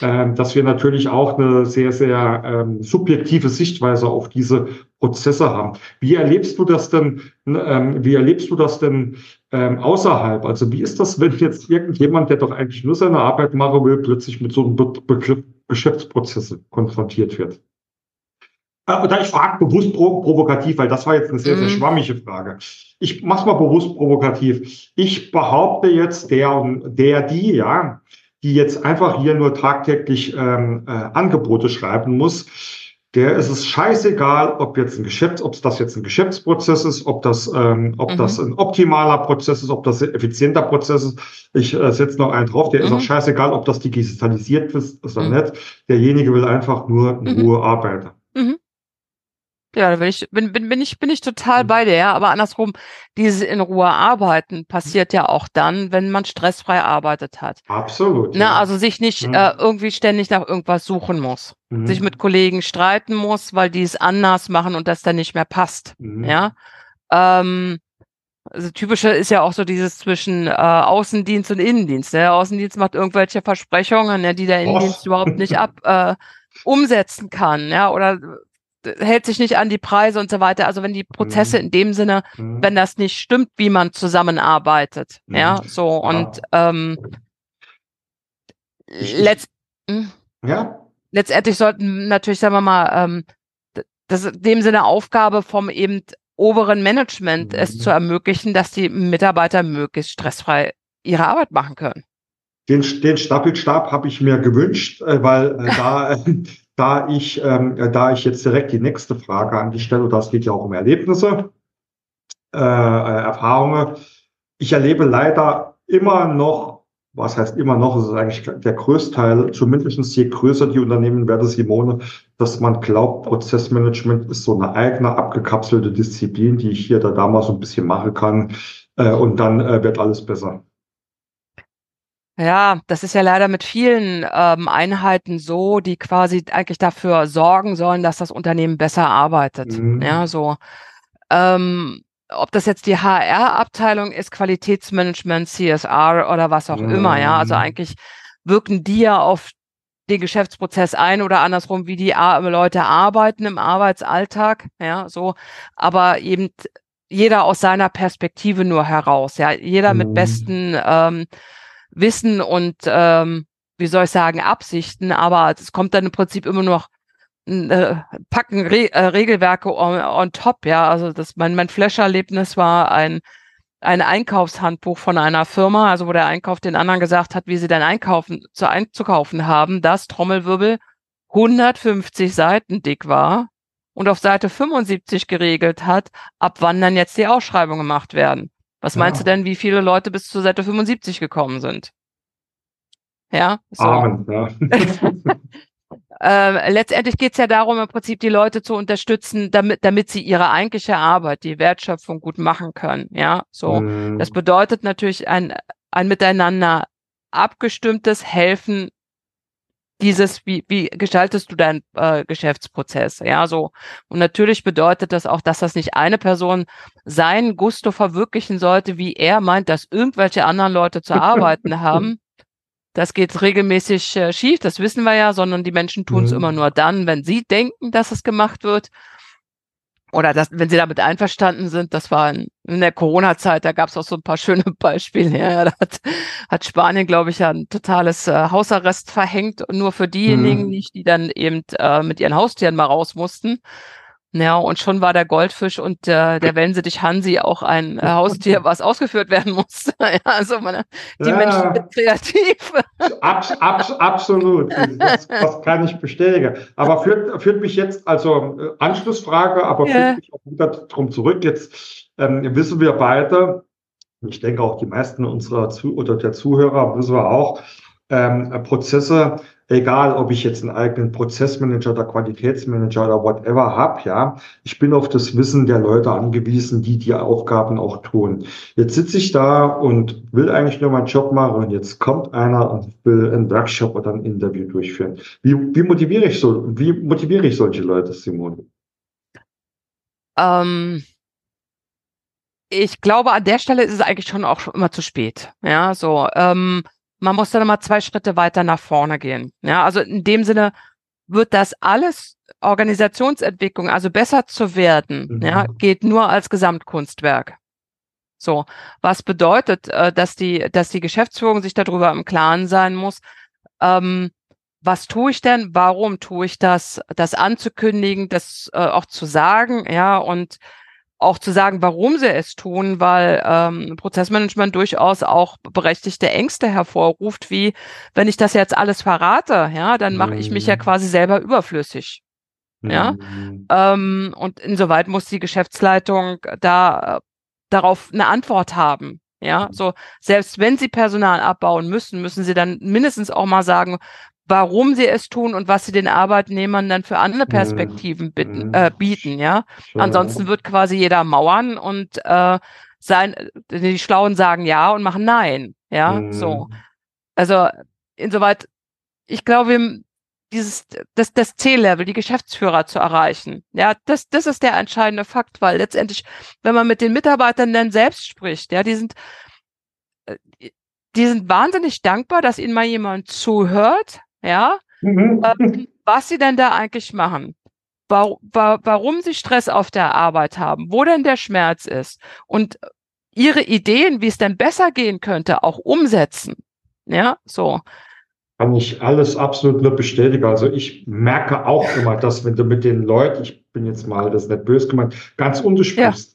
ähm, dass wir natürlich auch eine sehr, sehr ähm, subjektive Sichtweise auf diese Prozesse haben. Wie erlebst du das denn, ähm, wie erlebst du das denn ähm, außerhalb? Also wie ist das, wenn jetzt irgendjemand, der doch eigentlich nur seine Arbeit machen will, plötzlich mit so einem Be Begriff Geschäftsprozesse konfrontiert wird? Äh, ich frage bewusst pro provokativ, weil das war jetzt eine sehr, sehr mhm. schwammige Frage. Ich mach's mal bewusst provokativ. Ich behaupte jetzt, der, der, die, ja, die jetzt einfach hier nur tagtäglich ähm, äh, Angebote schreiben muss, der ist es scheißegal, ob jetzt ein Geschäft, ob das jetzt ein Geschäftsprozess ist, ob das, ähm, ob mhm. das ein optimaler Prozess ist, ob das ein effizienter Prozess ist. Ich äh, setze noch einen drauf, der mhm. ist auch scheißegal, ob das digitalisiert ist oder mhm. nicht. Derjenige will einfach nur in mhm. Ruhe arbeiten. Ja, da bin ich, bin, bin, bin ich, bin ich total mhm. bei dir, ja. Aber andersrum, dieses in Ruhe arbeiten passiert ja auch dann, wenn man stressfrei arbeitet hat. Absolut. Na, ja. also sich nicht mhm. äh, irgendwie ständig nach irgendwas suchen muss. Mhm. Sich mit Kollegen streiten muss, weil die es anders machen und das dann nicht mehr passt. Mhm. Ja. Ähm, also typische ist ja auch so dieses zwischen äh, Außendienst und Innendienst. Der Außendienst macht irgendwelche Versprechungen, ja, die der Innendienst Och. überhaupt nicht ab äh, umsetzen kann, ja, oder hält sich nicht an die Preise und so weiter. Also wenn die Prozesse mhm. in dem Sinne, mhm. wenn das nicht stimmt, wie man zusammenarbeitet, mhm. ja, so und ähm, letzt, hm? ja. letztendlich sollten natürlich, sagen wir mal, ähm, das in dem Sinne Aufgabe vom eben oberen Management es zu ermöglichen, dass die Mitarbeiter möglichst stressfrei ihre Arbeit machen können. Den, den Staffelstab habe ich mir gewünscht, äh, weil äh, da da ich, ähm, da ich jetzt direkt die nächste Frage an dich stelle, das geht ja auch um Erlebnisse, äh, äh, Erfahrungen. Ich erlebe leider immer noch, was heißt immer noch, es ist eigentlich der größte Teil, zumindest je größer die Unternehmen werden, Simone, dass man glaubt, Prozessmanagement ist so eine eigene abgekapselte Disziplin, die ich hier da damals so ein bisschen machen kann, äh, und dann äh, wird alles besser. Ja, das ist ja leider mit vielen ähm, Einheiten so, die quasi eigentlich dafür sorgen sollen, dass das Unternehmen besser arbeitet. Mhm. Ja, so. Ähm, ob das jetzt die HR-Abteilung ist, Qualitätsmanagement, CSR oder was auch mhm. immer, ja. Also mhm. eigentlich wirken die ja auf den Geschäftsprozess ein oder andersrum, wie die Leute arbeiten im Arbeitsalltag, ja, so. Aber eben jeder aus seiner Perspektive nur heraus, ja. Jeder mhm. mit besten ähm, Wissen und ähm, wie soll ich sagen, Absichten, aber es kommt dann im Prinzip immer noch äh, packen Re äh, Regelwerke on, on, top, ja. Also das mein, mein Flash-Erlebnis war ein ein Einkaufshandbuch von einer Firma, also wo der Einkauf den anderen gesagt hat, wie sie denn einkaufen zu einzukaufen haben, das Trommelwirbel 150 Seiten dick war und auf Seite 75 geregelt hat, ab wann dann jetzt die Ausschreibungen gemacht werden. Was meinst ja. du denn, wie viele Leute bis zur Seite 75 gekommen sind? Ja, so. Amen, ja. äh, letztendlich geht es ja darum, im Prinzip die Leute zu unterstützen, damit, damit sie ihre eigentliche Arbeit, die Wertschöpfung gut machen können. Ja, so. Mhm. Das bedeutet natürlich ein, ein miteinander abgestimmtes Helfen dieses, wie, wie gestaltest du deinen äh, Geschäftsprozess? Ja, so. Und natürlich bedeutet das auch, dass das nicht eine Person sein Gusto verwirklichen sollte, wie er meint, dass irgendwelche anderen Leute zu arbeiten haben. Das geht regelmäßig äh, schief, das wissen wir ja, sondern die Menschen tun es mhm. immer nur dann, wenn sie denken, dass es gemacht wird oder dass, wenn sie damit einverstanden sind, das war in, der Corona-Zeit, da gab es auch so ein paar schöne Beispiele. Ja, da hat, hat Spanien, glaube ich, ja ein totales äh, Hausarrest verhängt, nur für diejenigen mhm. nicht, die dann eben äh, mit ihren Haustieren mal raus mussten. Ja, und schon war der Goldfisch und äh, der Wellensittich Hansi auch ein äh, Haustier, was ausgeführt werden musste. ja, also meine, die ja, Menschen sind kreativ. Abs, abs, absolut. Das, das, kann ich bestätigen. Aber führt, führt mich jetzt, also äh, Anschlussfrage, aber ja. führt mich auch wieder drum zurück. Jetzt ähm, wissen wir beide, ich denke auch die meisten unserer Zu oder der Zuhörer wissen wir auch, ähm, Prozesse egal ob ich jetzt einen eigenen Prozessmanager oder Qualitätsmanager oder whatever habe, ja, ich bin auf das Wissen der Leute angewiesen, die die Aufgaben auch tun. Jetzt sitze ich da und will eigentlich nur meinen Job machen und jetzt kommt einer und will einen Workshop oder ein Interview durchführen. Wie, wie motiviere ich so, wie motiviere ich solche Leute, Simone? Ähm, ich glaube, an der Stelle ist es eigentlich schon auch immer zu spät. Ja, so. Ähm, man muss dann mal zwei Schritte weiter nach vorne gehen. Ja, also in dem Sinne wird das alles Organisationsentwicklung, also besser zu werden, mhm. ja, geht nur als Gesamtkunstwerk. So, was bedeutet, äh, dass die, dass die Geschäftsführung sich darüber im Klaren sein muss, ähm, was tue ich denn, warum tue ich das, das anzukündigen, das äh, auch zu sagen, ja, und auch zu sagen, warum sie es tun, weil ähm, Prozessmanagement durchaus auch berechtigte Ängste hervorruft, wie wenn ich das jetzt alles verrate, ja, dann mache ich mich ja mhm. quasi selber überflüssig. Ja, mhm. ähm, und insoweit muss die Geschäftsleitung da äh, darauf eine Antwort haben. Ja, mhm. so selbst wenn sie Personal abbauen müssen, müssen sie dann mindestens auch mal sagen, warum sie es tun und was sie den Arbeitnehmern dann für andere Perspektiven bitten, mhm. äh, bieten, ja. Ansonsten wird quasi jeder mauern und äh, sein, die Schlauen sagen ja und machen nein, ja, mhm. so. Also insoweit, ich glaube, dieses, das, das C-Level, die Geschäftsführer zu erreichen. Ja, das, das ist der entscheidende Fakt, weil letztendlich, wenn man mit den Mitarbeitern dann selbst spricht, ja, die sind, äh, die sind wahnsinnig dankbar, dass ihnen mal jemand zuhört, ja, mhm. ähm, was sie denn da eigentlich machen, wa wa warum sie Stress auf der Arbeit haben, wo denn der Schmerz ist und ihre Ideen, wie es denn besser gehen könnte, auch umsetzen. Ja, so. Kann ich alles absolut nur bestätigen. Also ich merke auch immer, dass wenn du mit den Leuten, ich bin jetzt mal, das ist nicht böse gemeint, ganz untersprichst, ja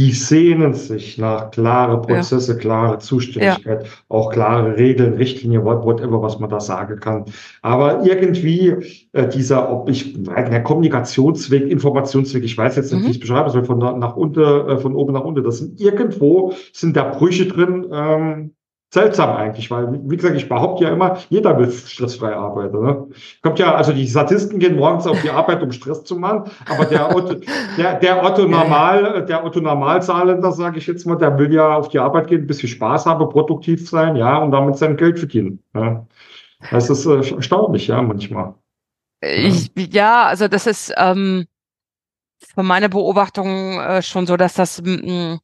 die sehnen sich nach klare Prozesse, ja. klare Zuständigkeit, ja. auch klare Regeln, Richtlinien, whatever, was man da sagen kann. Aber irgendwie äh, dieser, ob ich, der Kommunikationsweg, Informationsweg, ich weiß jetzt nicht, mhm. wie ich es beschreiben soll, von nach unten, äh, von oben nach unten, das sind irgendwo, sind da Brüche drin, ähm, seltsam eigentlich, weil, wie gesagt, ich behaupte ja immer, jeder will stressfrei arbeiten. Ne? Kommt ja, also die Statisten gehen morgens auf die Arbeit, um Stress zu machen, aber der Otto, der, der Otto Normal, der Otto Normalzahlender, sage ich jetzt mal, der will ja auf die Arbeit gehen, ein bisschen Spaß haben, produktiv sein, ja, und damit sein Geld verdienen. Ja. Das ist äh, erstaunlich, ja, manchmal. Ich, ja, also das ist ähm, von meiner Beobachtung äh, schon so, dass das mm,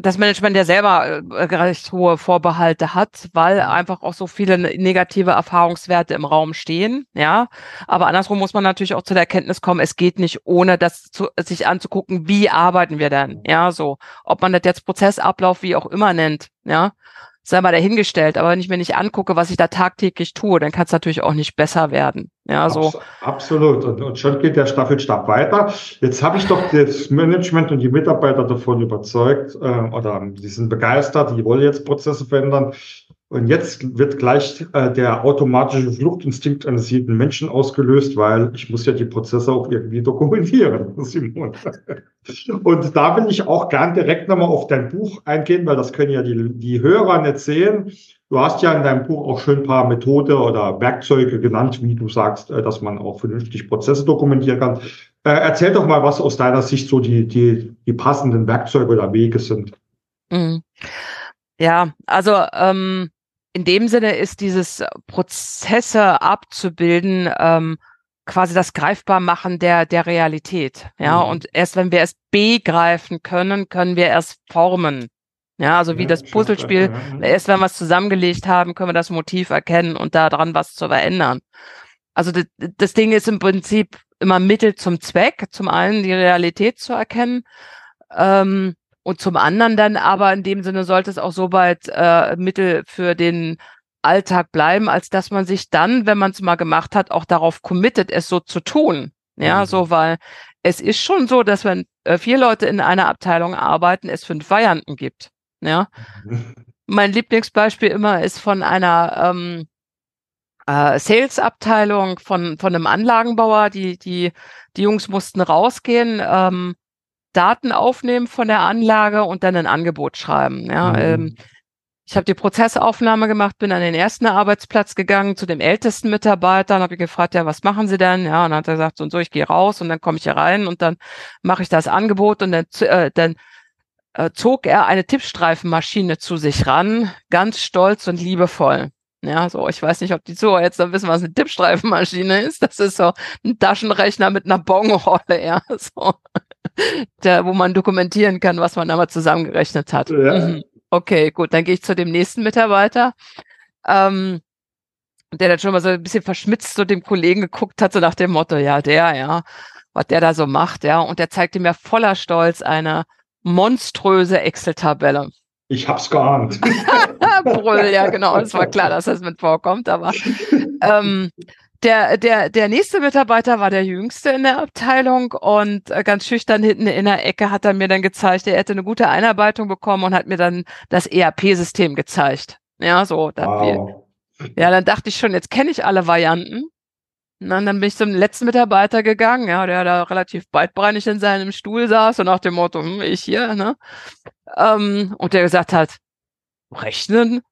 das Management ja selber äh, recht hohe Vorbehalte hat, weil einfach auch so viele ne-, negative Erfahrungswerte im Raum stehen, ja. Aber andersrum muss man natürlich auch zu der Erkenntnis kommen, es geht nicht ohne das zu, sich anzugucken, wie arbeiten wir denn, ja, so. Ob man das jetzt Prozessablauf wie auch immer nennt, ja sei mal dahingestellt. Aber wenn ich mir nicht angucke, was ich da tagtäglich tue, dann kann es natürlich auch nicht besser werden. Ja, so. Absolut. Und, und schon geht der Staffelstab weiter. Jetzt habe ich doch das Management und die Mitarbeiter davon überzeugt, äh, oder die sind begeistert, die wollen jetzt Prozesse verändern. Und jetzt wird gleich äh, der automatische Fluchtinstinkt eines jeden Menschen ausgelöst, weil ich muss ja die Prozesse auch irgendwie dokumentieren, Simon. Und da will ich auch gern direkt nochmal auf dein Buch eingehen, weil das können ja die, die Hörer nicht sehen. Du hast ja in deinem Buch auch schön ein paar Methode oder Werkzeuge genannt, wie du sagst, äh, dass man auch vernünftig Prozesse dokumentieren kann. Äh, erzähl doch mal, was aus deiner Sicht so die, die, die passenden Werkzeuge oder Wege sind. Mhm. Ja, also ähm, in dem Sinne ist dieses Prozesse abzubilden ähm, quasi das Greifbarmachen der, der Realität. Ja, mhm. und erst wenn wir es begreifen können, können wir es formen. Ja, also wie ja, das Puzzlespiel, ja. erst wenn wir es zusammengelegt haben, können wir das Motiv erkennen und daran was zu verändern. Also das, das Ding ist im Prinzip immer Mittel zum Zweck. Zum einen die Realität zu erkennen, ähm, und zum anderen dann aber in dem Sinne sollte es auch so weit äh, Mittel für den Alltag bleiben, als dass man sich dann, wenn man es mal gemacht hat, auch darauf committet, es so zu tun. Ja, mhm. so, weil es ist schon so, dass wenn äh, vier Leute in einer Abteilung arbeiten, es fünf Varianten gibt. Ja. Mhm. Mein Lieblingsbeispiel immer ist von einer ähm, äh, Sales-Abteilung von, von einem Anlagenbauer. Die, die, die Jungs mussten rausgehen, ähm, Daten aufnehmen von der Anlage und dann ein Angebot schreiben. Ja, mhm. ähm, Ich habe die Prozessaufnahme gemacht, bin an den ersten Arbeitsplatz gegangen zu dem ältesten Mitarbeiter und habe gefragt, ja, was machen Sie denn? Ja, und dann hat er gesagt, so und so, ich gehe raus und dann komme ich hier rein und dann mache ich das Angebot und dann, äh, dann äh, zog er eine Tippstreifenmaschine zu sich ran, ganz stolz und liebevoll. Ja, so, ich weiß nicht, ob die Zuhörer jetzt dann wissen, was eine Tippstreifenmaschine ist. Das ist so ein Taschenrechner mit einer Bonrolle, ja, so. Der, wo man dokumentieren kann, was man da mal zusammengerechnet hat. Ja. Mhm. Okay, gut, dann gehe ich zu dem nächsten Mitarbeiter, ähm, der dann schon mal so ein bisschen verschmitzt zu dem Kollegen geguckt hat, so nach dem Motto, ja, der, ja, was der da so macht, ja. Und der zeigte mir voller Stolz eine monströse Excel-Tabelle. Ich hab's geahnt. Brüll, ja, genau. Es war klar, dass das mit vorkommt, aber ähm, der, der, der nächste Mitarbeiter war der jüngste in der Abteilung und äh, ganz schüchtern hinten in der Ecke hat er mir dann gezeigt, er hätte eine gute Einarbeitung bekommen und hat mir dann das ERP-System gezeigt. Ja, so. Wow. Wir, ja, dann dachte ich schon, jetzt kenne ich alle Varianten. Und dann bin ich zum letzten Mitarbeiter gegangen, ja, der da relativ beidbeinig in seinem Stuhl saß und nach dem Motto, hm, ich hier, ne? Ähm, und der gesagt hat, rechnen?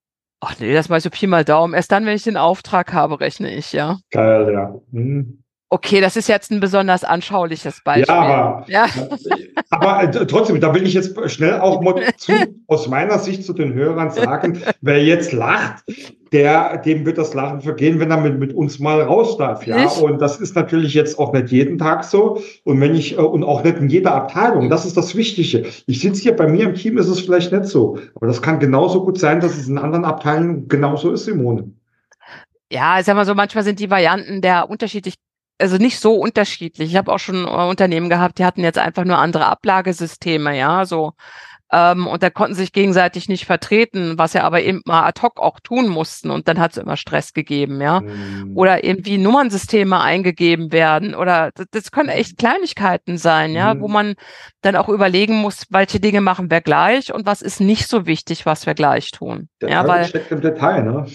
Ach nee, das mal so Pi mal Daumen. Erst dann, wenn ich den Auftrag habe, rechne ich, ja. Geil, ja. Hm. Okay, das ist jetzt ein besonders anschauliches Beispiel. Ja, aber, ja. aber äh, trotzdem, da will ich jetzt schnell auch mal zu, aus meiner Sicht zu den Hörern sagen, wer jetzt lacht, der, dem wird das Lachen vergehen, wenn er mit, mit uns mal raus darf. Ja, nicht? und das ist natürlich jetzt auch nicht jeden Tag so. Und wenn ich, äh, und auch nicht in jeder Abteilung. Das ist das Wichtige. Ich sitze hier bei mir im Team, ist es vielleicht nicht so. Aber das kann genauso gut sein, dass es in anderen Abteilungen genauso ist, Simone. Ja, ich sag mal so, manchmal sind die Varianten der unterschiedlich also nicht so unterschiedlich. Ich habe auch schon äh, Unternehmen gehabt, die hatten jetzt einfach nur andere Ablagesysteme, ja, so ähm, und da konnten sich gegenseitig nicht vertreten, was ja aber eben mal ad hoc auch tun mussten. Und dann hat es immer Stress gegeben, ja. Mhm. Oder irgendwie Nummernsysteme eingegeben werden. Oder das, das können echt Kleinigkeiten sein, ja, mhm. wo man dann auch überlegen muss, welche Dinge machen wir gleich und was ist nicht so wichtig, was wir gleich tun. Der ja, weil steckt im Detail, ne?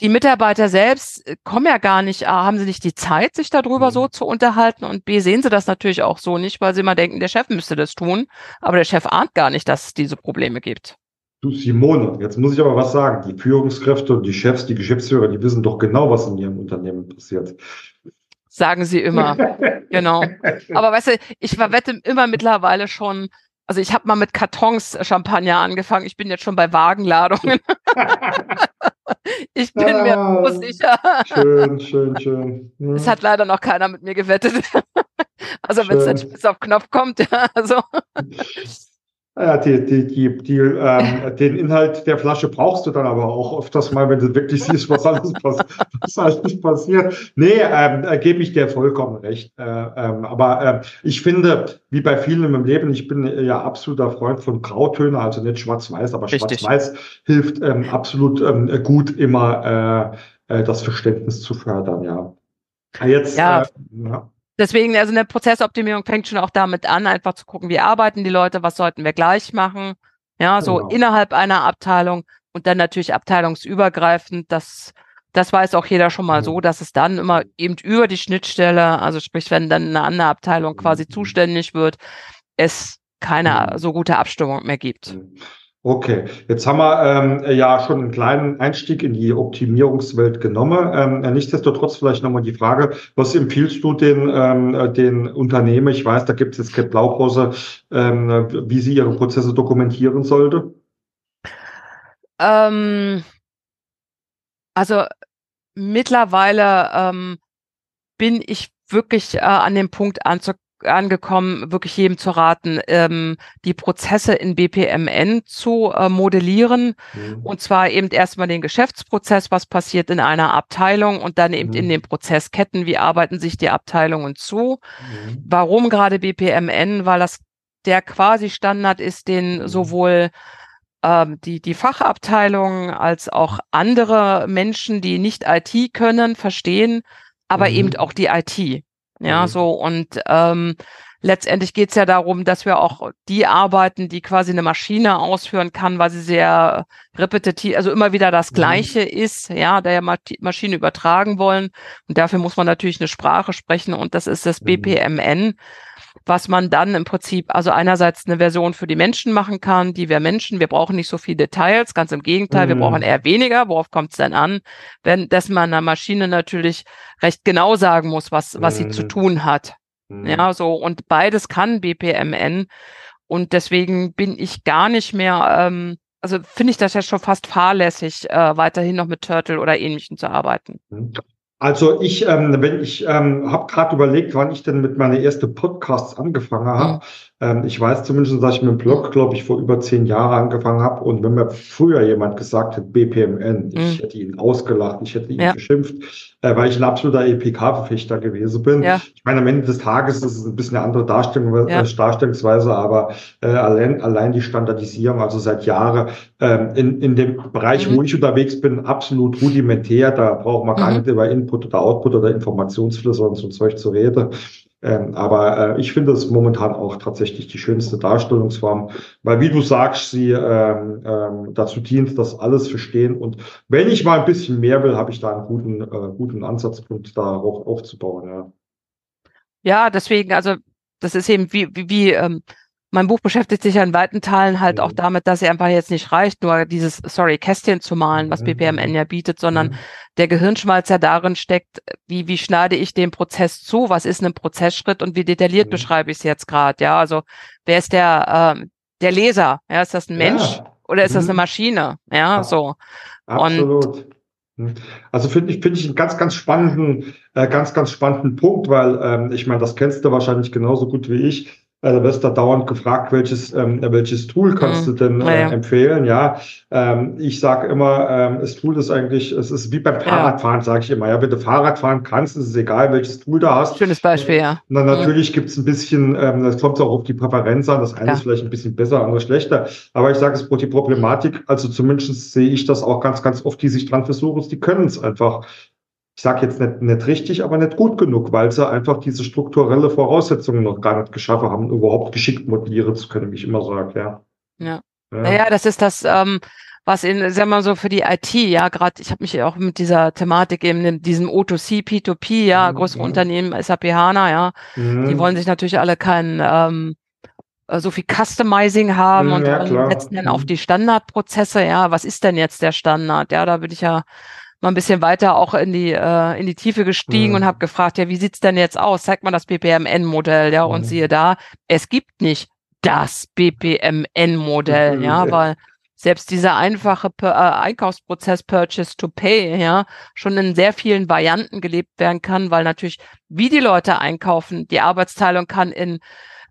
die Mitarbeiter selbst äh, kommen ja gar nicht, A, haben sie nicht die Zeit, sich darüber mhm. so zu unterhalten und B, sehen sie das natürlich auch so nicht, weil sie immer denken, der Chef müsste das tun. Aber der Chef ahnt gar nicht, dass es diese Probleme gibt. Du Simone, jetzt muss ich aber was sagen. Die Führungskräfte und die Chefs, die Geschäftsführer, die wissen doch genau, was in ihrem Unternehmen passiert. Sagen sie immer. genau. Aber weißt du, ich verwette immer mittlerweile schon, also ich habe mal mit Kartons Champagner angefangen. Ich bin jetzt schon bei Wagenladungen. ich bin ah, mir so sicher. Schön, schön, schön. Ja. Es hat leider noch keiner mit mir gewettet. also wenn es dann spitz auf Knopf kommt, ja, also. Ja, die, die, die, die, ähm, den Inhalt der Flasche brauchst du dann aber auch öfters mal, wenn du wirklich siehst, was alles, pass was alles passiert. Nee, ähm, äh, gebe ich dir vollkommen recht. Äh, ähm, aber äh, ich finde, wie bei vielen im Leben, ich bin ja absoluter Freund von Grautönen, also nicht schwarz-weiß, aber schwarz-weiß hilft ähm, absolut ähm, gut immer äh, äh, das Verständnis zu fördern, ja. Jetzt, ja. Äh, ja. Deswegen, also eine Prozessoptimierung fängt schon auch damit an, einfach zu gucken, wie arbeiten die Leute, was sollten wir gleich machen. Ja, so genau. innerhalb einer Abteilung und dann natürlich abteilungsübergreifend. Das, das weiß auch jeder schon mal so, dass es dann immer eben über die Schnittstelle, also sprich, wenn dann eine andere Abteilung quasi mhm. zuständig wird, es keine mhm. so gute Abstimmung mehr gibt. Mhm. Okay, jetzt haben wir ähm, ja schon einen kleinen Einstieg in die Optimierungswelt genommen. Ähm, äh, nichtsdestotrotz vielleicht nochmal die Frage, was empfiehlst du den, ähm, äh, den Unternehmen? Ich weiß, da gibt es jetzt keine Blaupause, ähm, wie sie ihre Prozesse dokumentieren sollte. Ähm, also mittlerweile ähm, bin ich wirklich äh, an dem Punkt anzukommen, angekommen, wirklich jedem zu raten, ähm, die Prozesse in BPMN zu äh, modellieren. Mhm. Und zwar eben erstmal den Geschäftsprozess, was passiert in einer Abteilung und dann eben mhm. in den Prozessketten, wie arbeiten sich die Abteilungen zu. Mhm. Warum gerade BPMN? Weil das der quasi Standard ist, den mhm. sowohl ähm, die, die Fachabteilung als auch andere Menschen, die nicht IT können, verstehen, aber eben mhm. auch die IT. Ja, mhm. so und ähm, letztendlich geht's ja darum, dass wir auch die arbeiten, die quasi eine Maschine ausführen kann, weil sie sehr repetitiv, also immer wieder das mhm. Gleiche mhm. ist, ja, der ja Maschine übertragen wollen. Und dafür muss man natürlich eine Sprache sprechen und das ist das BPMN. Was man dann im Prinzip, also einerseits eine Version für die Menschen machen kann, die wir Menschen, wir brauchen nicht so viele Details, ganz im Gegenteil, mhm. wir brauchen eher weniger. Worauf kommt es denn an? Wenn dass man einer Maschine natürlich recht genau sagen muss, was, was mhm. sie zu mhm. tun hat. Mhm. Ja, so, und beides kann BPMN. Und deswegen bin ich gar nicht mehr, ähm, also finde ich das ja schon fast fahrlässig, äh, weiterhin noch mit Turtle oder ähnlichem zu arbeiten. Mhm. Also ich, ähm, wenn ich ähm, habe gerade überlegt, wann ich denn mit meiner ersten Podcasts angefangen habe. Ähm, ich weiß zumindest, dass ich mit dem Blog, glaube ich, vor über zehn Jahren angefangen habe. Und wenn mir früher jemand gesagt hat, BPMN, ich mhm. hätte ihn ausgelacht, ich hätte ihn ja. geschimpft, äh, weil ich ein absoluter EPK-Verfechter gewesen bin. Ja. Ich meine, am Ende des Tages ist es ein bisschen eine andere Darstellung, äh, ja. Darstellungsweise, aber äh, allein, allein die Standardisierung, also seit Jahren ähm, in, in dem Bereich, mhm. wo ich unterwegs bin, absolut rudimentär. Da braucht man gar mhm. nicht über Input oder Output oder Informationsflüsse und so Zeug zu reden. Ähm, aber äh, ich finde es momentan auch tatsächlich die schönste Darstellungsform, weil wie du sagst, sie ähm, ähm, dazu dient, dass alles verstehen. Und wenn ich mal ein bisschen mehr will, habe ich da einen guten, äh, guten Ansatzpunkt, da auch aufzubauen. Ja. ja, deswegen, also das ist eben wie, wie, wie ähm, mein Buch beschäftigt sich ja in weiten Teilen halt mhm. auch damit, dass es einfach jetzt nicht reicht, nur dieses, sorry, Kästchen zu malen, was BPMN mhm. ja bietet, sondern mhm. der Gehirnschmalz ja darin steckt, wie, wie schneide ich den Prozess zu, was ist ein Prozessschritt und wie detailliert mhm. beschreibe ich es jetzt gerade, ja, also wer ist der, äh, der Leser, ja, ist das ein Mensch ja. oder ist das eine mhm. Maschine, ja, so. Absolut. Und hm. also finde ich, finde ich einen ganz, ganz spannenden, äh, ganz, ganz spannenden Punkt, weil ähm, ich meine, das kennst du wahrscheinlich genauso gut wie ich. Also wirst da dauernd gefragt, welches, ähm, welches Tool kannst mhm. du denn äh, ja. empfehlen? Ja, ähm, ich sage immer, ähm, das Tool ist eigentlich, es ist wie beim Fahrradfahren, ja. sage ich immer. Ja, wenn du Fahrradfahren kannst, ist es egal, welches Tool du hast. Schönes Beispiel, ja. Na, natürlich mhm. gibt es ein bisschen, ähm, das kommt auch auf die Präferenz an. Das eine ja. ist vielleicht ein bisschen besser, andere schlechter. Aber ich sage es, die Problematik, also zumindest sehe ich das auch ganz, ganz oft, die sich dran versuchen, die können es einfach ich sage jetzt nicht, nicht richtig, aber nicht gut genug, weil sie einfach diese strukturelle Voraussetzungen noch gar nicht geschaffen haben, überhaupt geschickt modellieren zu können, wie ich immer sage, ja. Ja. ja. Naja, das ist das, ähm, was in, sagen wir mal so für die IT, ja, gerade ich habe mich auch mit dieser Thematik eben in diesem O2C, P2P, ja, mhm. größere mhm. Unternehmen, SAP HANA, ja, mhm. die wollen sich natürlich alle kein ähm, äh, so viel Customizing haben mhm, und ja, letzten Endes auf mhm. die Standardprozesse, ja, was ist denn jetzt der Standard? Ja, da würde ich ja mal ein bisschen weiter auch in die äh, in die Tiefe gestiegen mhm. und habe gefragt, ja, wie sieht's denn jetzt aus? Zeigt mal das BPMN-Modell, ja, mhm. und siehe da, es gibt nicht das BPMN-Modell, mhm. ja, weil selbst dieser einfache äh, Einkaufsprozess Purchase to Pay, ja, schon in sehr vielen Varianten gelebt werden kann, weil natürlich, wie die Leute einkaufen, die Arbeitsteilung kann in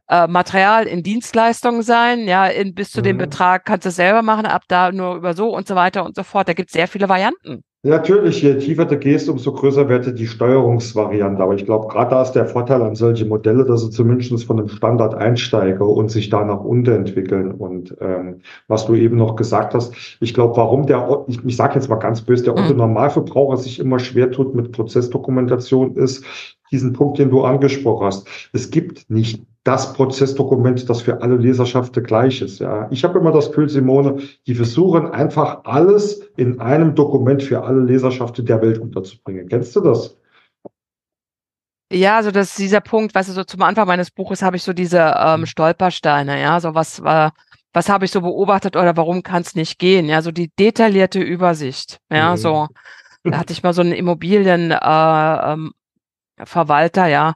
äh, Material in Dienstleistungen sein, ja, in bis zu mhm. dem Betrag kannst du es selber machen, ab da nur über so und so weiter und so fort. Da gibt es sehr viele Varianten. Natürlich, je tiefer du gehst, umso größer wird die Steuerungsvariante. Aber ich glaube, gerade da ist der Vorteil an solche Modelle, dass sie zumindest von einem Standard einsteigen und sich da nach unten entwickeln. Und ähm, was du eben noch gesagt hast, ich glaube, warum der, ich, ich sage jetzt mal ganz böse, der Otto mhm. Normalverbraucher sich immer schwer tut mit Prozessdokumentation, ist diesen Punkt, den du angesprochen hast. Es gibt nicht das Prozessdokument, das für alle Leserschaften gleich ist. Ja. Ich habe immer das Gefühl, Simone, die versuchen einfach alles in einem Dokument für alle Leserschaften der Welt unterzubringen. Kennst du das? Ja, also das ist dieser Punkt, weißt du, so zum Anfang meines Buches habe ich so diese ähm, Stolpersteine, ja, so was war, was habe ich so beobachtet oder warum kann es nicht gehen? Ja, so die detaillierte Übersicht. Ja, mhm. so da hatte ich mal so einen Immobilienverwalter, äh, ähm, ja,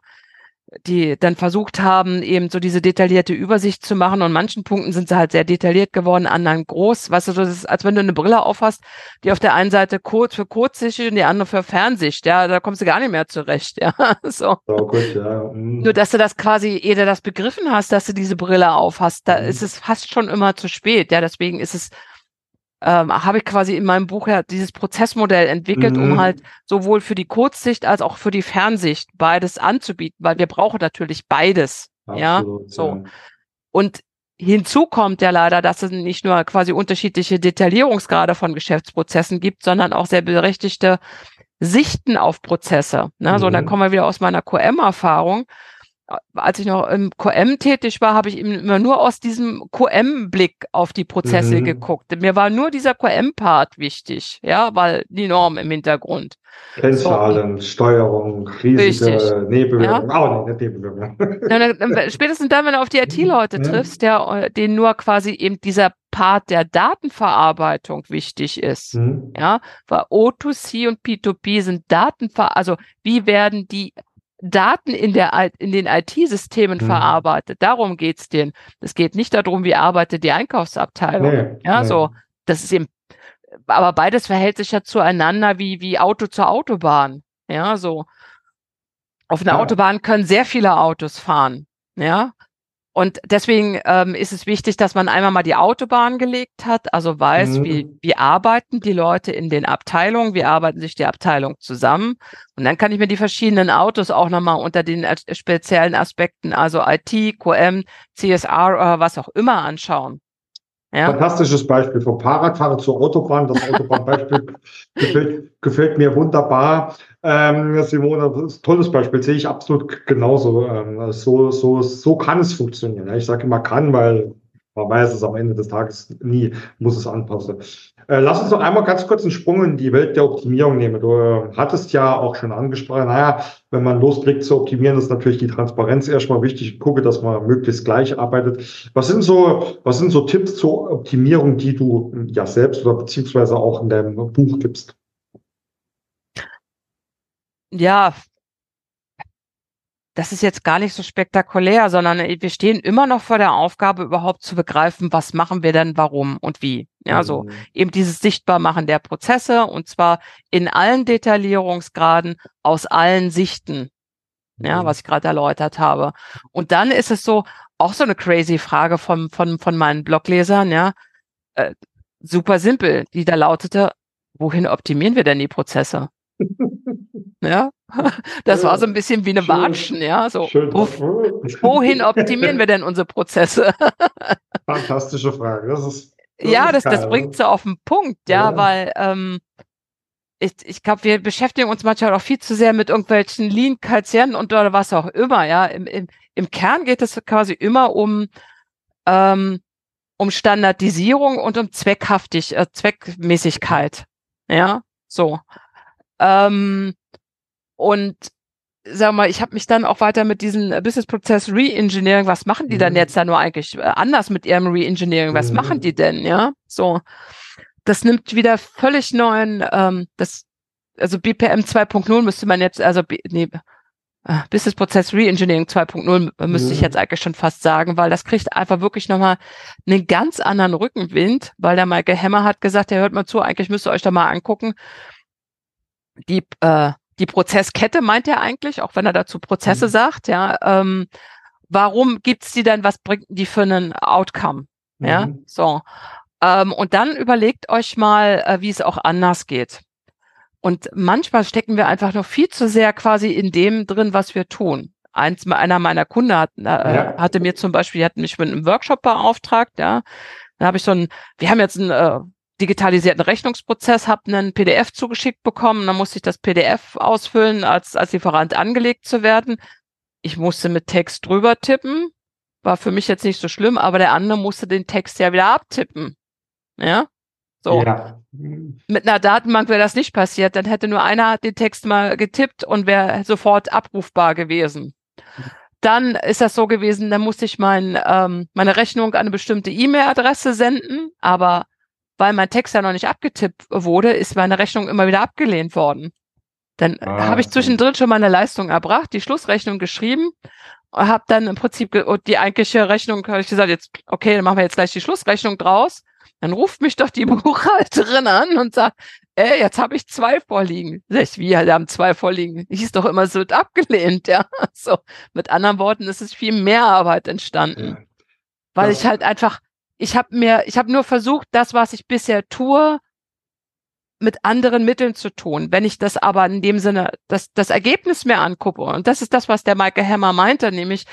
die dann versucht haben, eben so diese detaillierte Übersicht zu machen. Und manchen Punkten sind sie halt sehr detailliert geworden, anderen groß. Weißt du, das ist, als wenn du eine Brille aufhast, die auf der einen Seite kurz für Kurzsicht und die andere für Fernsicht. Ja, da kommst du gar nicht mehr zurecht. Ja, so. Oh gut, ja. Mhm. Nur, dass du das quasi, ehe du das begriffen hast, dass du diese Brille aufhast, da mhm. ist es fast schon immer zu spät. Ja, deswegen ist es ähm, habe ich quasi in meinem Buch ja dieses Prozessmodell entwickelt, mhm. um halt sowohl für die Kurzsicht als auch für die Fernsicht beides anzubieten, weil wir brauchen natürlich beides. Absolut, ja, so. Ja. Und hinzu kommt ja leider, dass es nicht nur quasi unterschiedliche Detaillierungsgrade von Geschäftsprozessen gibt, sondern auch sehr berechtigte Sichten auf Prozesse. Ne? Mhm. So, dann kommen wir wieder aus meiner QM-Erfahrung. Als ich noch im QM tätig war, habe ich eben immer nur aus diesem QM-Blick auf die Prozesse mhm. geguckt. Mir war nur dieser QM-Part wichtig, ja, weil die Norm im Hintergrund. Kennzahlen, so. Steuerung, riesige Nebenwirkungen. Ja? Oh, nee, Nebenwirkungen. Ja, dann, spätestens dann, wenn du auf die IT-Leute ja. triffst, der, denen nur quasi eben dieser Part der Datenverarbeitung wichtig ist. Mhm. Ja, weil O2C und P2P sind Datenver, also wie werden die Daten in, der, in den IT-Systemen mhm. verarbeitet. Darum geht's denen. Es geht nicht darum, wie arbeitet die Einkaufsabteilung. Nee, ja, nee. so. Das ist eben, aber beides verhält sich ja zueinander wie, wie Auto zur Autobahn. Ja, so. Auf einer ja. Autobahn können sehr viele Autos fahren. Ja, und deswegen ähm, ist es wichtig, dass man einmal mal die Autobahn gelegt hat, also weiß, mhm. wie, wie arbeiten die Leute in den Abteilungen, wie arbeiten sich die Abteilungen zusammen. Und dann kann ich mir die verschiedenen Autos auch nochmal unter den speziellen Aspekten, also IT, QM, CSR oder was auch immer anschauen. Ja. Fantastisches Beispiel vom Fahrradfahrer zur Autobahn. Das Autobahnbeispiel gefällt, gefällt mir wunderbar. Ähm, Simone, tolles Beispiel, sehe ich absolut genauso. Ähm, so, so, so kann es funktionieren. Ich sage immer kann, weil man weiß es am Ende des Tages nie, muss es anpassen. Äh, lass uns noch einmal ganz kurz einen Sprung in die Welt der Optimierung nehmen. Du äh, hattest ja auch schon angesprochen, naja, wenn man loslegt zu optimieren, ist natürlich die Transparenz erstmal wichtig. Ich gucke, dass man möglichst gleich arbeitet. Was sind so, was sind so Tipps zur Optimierung, die du ja selbst oder beziehungsweise auch in deinem Buch gibst? Ja, das ist jetzt gar nicht so spektakulär, sondern wir stehen immer noch vor der Aufgabe, überhaupt zu begreifen, was machen wir denn, warum und wie. Ja, so mhm. eben dieses Sichtbarmachen der Prozesse und zwar in allen Detaillierungsgraden aus allen Sichten. Ja, mhm. was ich gerade erläutert habe. Und dann ist es so, auch so eine crazy Frage von, von, von meinen Bloglesern, ja. Äh, super simpel, die da lautete, wohin optimieren wir denn die Prozesse? Ja, das war so ein bisschen wie eine Watschen, ja. So, uff, wohin optimieren wir denn unsere Prozesse? Fantastische Frage. Das ist, das ja, das, das bringt so auf den Punkt, ja, ja. weil ähm, ich, ich glaube, wir beschäftigen uns manchmal auch viel zu sehr mit irgendwelchen Lean, Kalzien und oder was auch immer, ja. Im, im, im Kern geht es quasi immer um, ähm, um Standardisierung und um Zweckhaftig, äh, Zweckmäßigkeit. Ja, so. Ähm, und sag mal, ich habe mich dann auch weiter mit diesem Business-Prozess Re-Engineering, was machen die mhm. dann jetzt da nur eigentlich äh, anders mit ihrem Re-Engineering? Was mhm. machen die denn, ja? So, das nimmt wieder völlig neuen, ähm, das, also BPM 2.0 müsste man jetzt, also nee, äh, Business Prozess Re-Engineering 2.0 müsste mhm. ich jetzt eigentlich schon fast sagen, weil das kriegt einfach wirklich nochmal einen ganz anderen Rückenwind, weil der Michael Hammer hat gesagt, er hört mal zu, eigentlich müsst ihr euch da mal angucken, die, äh, die Prozesskette meint er eigentlich, auch wenn er dazu Prozesse mhm. sagt, ja, ähm, warum gibt's die denn, was bringt die für einen Outcome? Mhm. Ja, so. Ähm, und dann überlegt euch mal, äh, wie es auch anders geht. Und manchmal stecken wir einfach noch viel zu sehr quasi in dem drin, was wir tun. Eins, einer meiner Kunden hat, äh, ja. hatte mir zum Beispiel, hat mich mit einem Workshop beauftragt, ja. Da habe ich so ein, wir haben jetzt ein äh, digitalisierten Rechnungsprozess, habe einen PDF zugeschickt bekommen, dann musste ich das PDF ausfüllen, als, als Lieferant angelegt zu werden. Ich musste mit Text drüber tippen, war für mich jetzt nicht so schlimm, aber der andere musste den Text ja wieder abtippen. Ja, so. Ja. Mit einer Datenbank wäre das nicht passiert, dann hätte nur einer den Text mal getippt und wäre sofort abrufbar gewesen. Dann ist das so gewesen, dann musste ich mein, ähm, meine Rechnung an eine bestimmte E-Mail-Adresse senden, aber weil mein Text ja noch nicht abgetippt wurde, ist meine Rechnung immer wieder abgelehnt worden. Dann ah, habe ich zwischendrin schon meine Leistung erbracht, die Schlussrechnung geschrieben, habe dann im Prinzip die eigentliche Rechnung, habe ich gesagt, jetzt, okay, dann machen wir jetzt gleich die Schlussrechnung draus. Dann ruft mich doch die Buchhalterin an und sagt, ey, jetzt habe ich zwei vorliegen. Sag ich, wie, wir haben zwei vorliegen. Hieß doch immer, es wird abgelehnt, ja. So, mit anderen Worten, es ist viel mehr Arbeit entstanden. Ja. Weil ja. ich halt einfach ich habe mir, ich habe nur versucht, das, was ich bisher tue, mit anderen Mitteln zu tun. Wenn ich das aber in dem Sinne, das, das Ergebnis mir angucke, und das ist das, was der Michael Hammer meinte, nämlich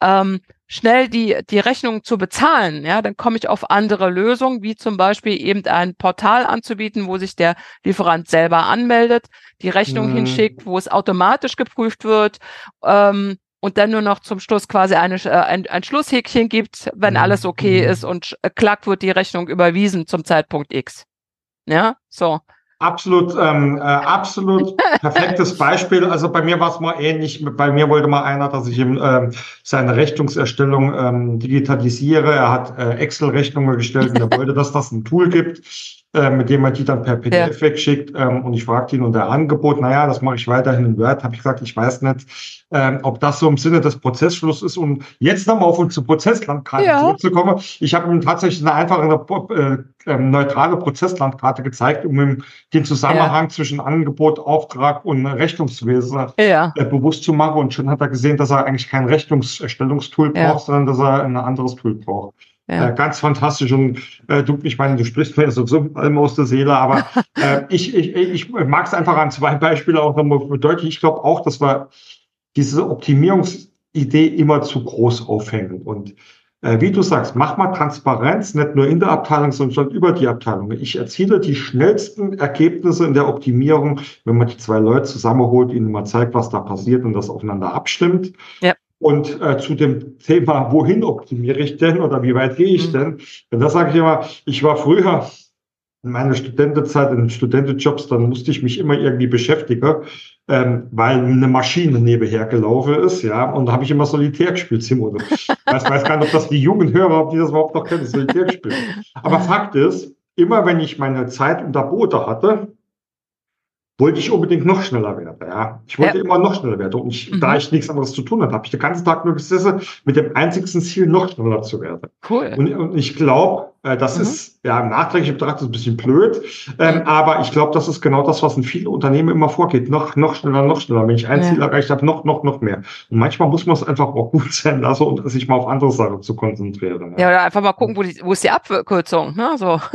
ähm, schnell die, die Rechnung zu bezahlen, ja, dann komme ich auf andere Lösungen, wie zum Beispiel eben ein Portal anzubieten, wo sich der Lieferant selber anmeldet, die Rechnung mhm. hinschickt, wo es automatisch geprüft wird ähm, und dann nur noch zum Schluss quasi eine, äh, ein, ein Schlusshäkchen gibt, wenn mhm. alles okay mhm. ist und äh, klack wird die Rechnung überwiesen zum Zeitpunkt X. Ja, so. Absolut, ähm, äh, absolut perfektes Beispiel. Also bei mir war es mal ähnlich. Bei mir wollte mal einer, dass ich ihm ähm, seine Rechnungserstellung ähm, digitalisiere. Er hat äh, Excel-Rechnungen gestellt und er wollte, dass das ein Tool gibt äh, mit dem man die dann per PDF ja. wegschickt. Ähm, und ich fragte ihn unter Angebot, naja, das mache ich weiterhin in Word. Habe ich gesagt, ich weiß nicht, ähm, ob das so im Sinne des Prozessschlusses ist. Und jetzt nochmal auf unsere Prozesslandkarte ja. zurückzukommen. Ich habe ihm tatsächlich eine einfache, äh, äh, neutrale Prozesslandkarte gezeigt, um ihm den Zusammenhang ja. zwischen Angebot, Auftrag und Rechnungswesen ja. äh, bewusst zu machen. Und schon hat er gesehen, dass er eigentlich kein Rechnungserstellungstool braucht, sondern dass er ein anderes Tool braucht. Ja. Äh, ganz fantastisch und äh, du, ich meine, du sprichst mir so so allem aus der Seele, aber äh, ich, ich, ich mag es einfach an zwei Beispielen auch nochmal bedeuten. Ich glaube auch, dass wir diese Optimierungsidee immer zu groß aufhängen. Und äh, wie du sagst, mach mal Transparenz, nicht nur in der Abteilung, sondern über die Abteilung. Ich erziele die schnellsten Ergebnisse in der Optimierung, wenn man die zwei Leute zusammenholt, ihnen mal zeigt, was da passiert und das aufeinander abstimmt. Ja. Und äh, zu dem Thema, wohin optimiere ich denn oder wie weit gehe ich mhm. denn? Und da sage ich immer, ich war früher in meiner Studentenzeit, in Studentenjobs, dann musste ich mich immer irgendwie beschäftigen, ähm, weil eine Maschine nebenher gelaufen ist, ja, und da habe ich immer Solitär gespielt, Simone. Ich weiß, weiß gar nicht, ob das die jungen Hörer, ob die das überhaupt noch kennen, Solitär gespielt. Aber Fakt ist, immer wenn ich meine Zeit unter Boote hatte, wollte ich unbedingt noch schneller werden. Ja. Ich wollte ja. immer noch schneller werden. Und ich, mhm. da ich nichts anderes zu tun hatte, habe ich den ganzen Tag nur gesessen mit dem einzigsten Ziel, noch schneller zu werden. Cool. Und, und ich glaube, äh, das mhm. ist ja im nachträglich betrachtet ein bisschen blöd, ähm, aber ich glaube, das ist genau das, was in vielen Unternehmen immer vorgeht. Noch, noch schneller, noch schneller. Wenn ich ein ja. Ziel erreicht habe, noch, noch, noch mehr. Und manchmal muss man es einfach auch gut sein lassen und sich mal auf andere Sachen zu konzentrieren. Ja, ja oder einfach mal gucken, wo, die, wo ist die Abkürzung. Ne? So.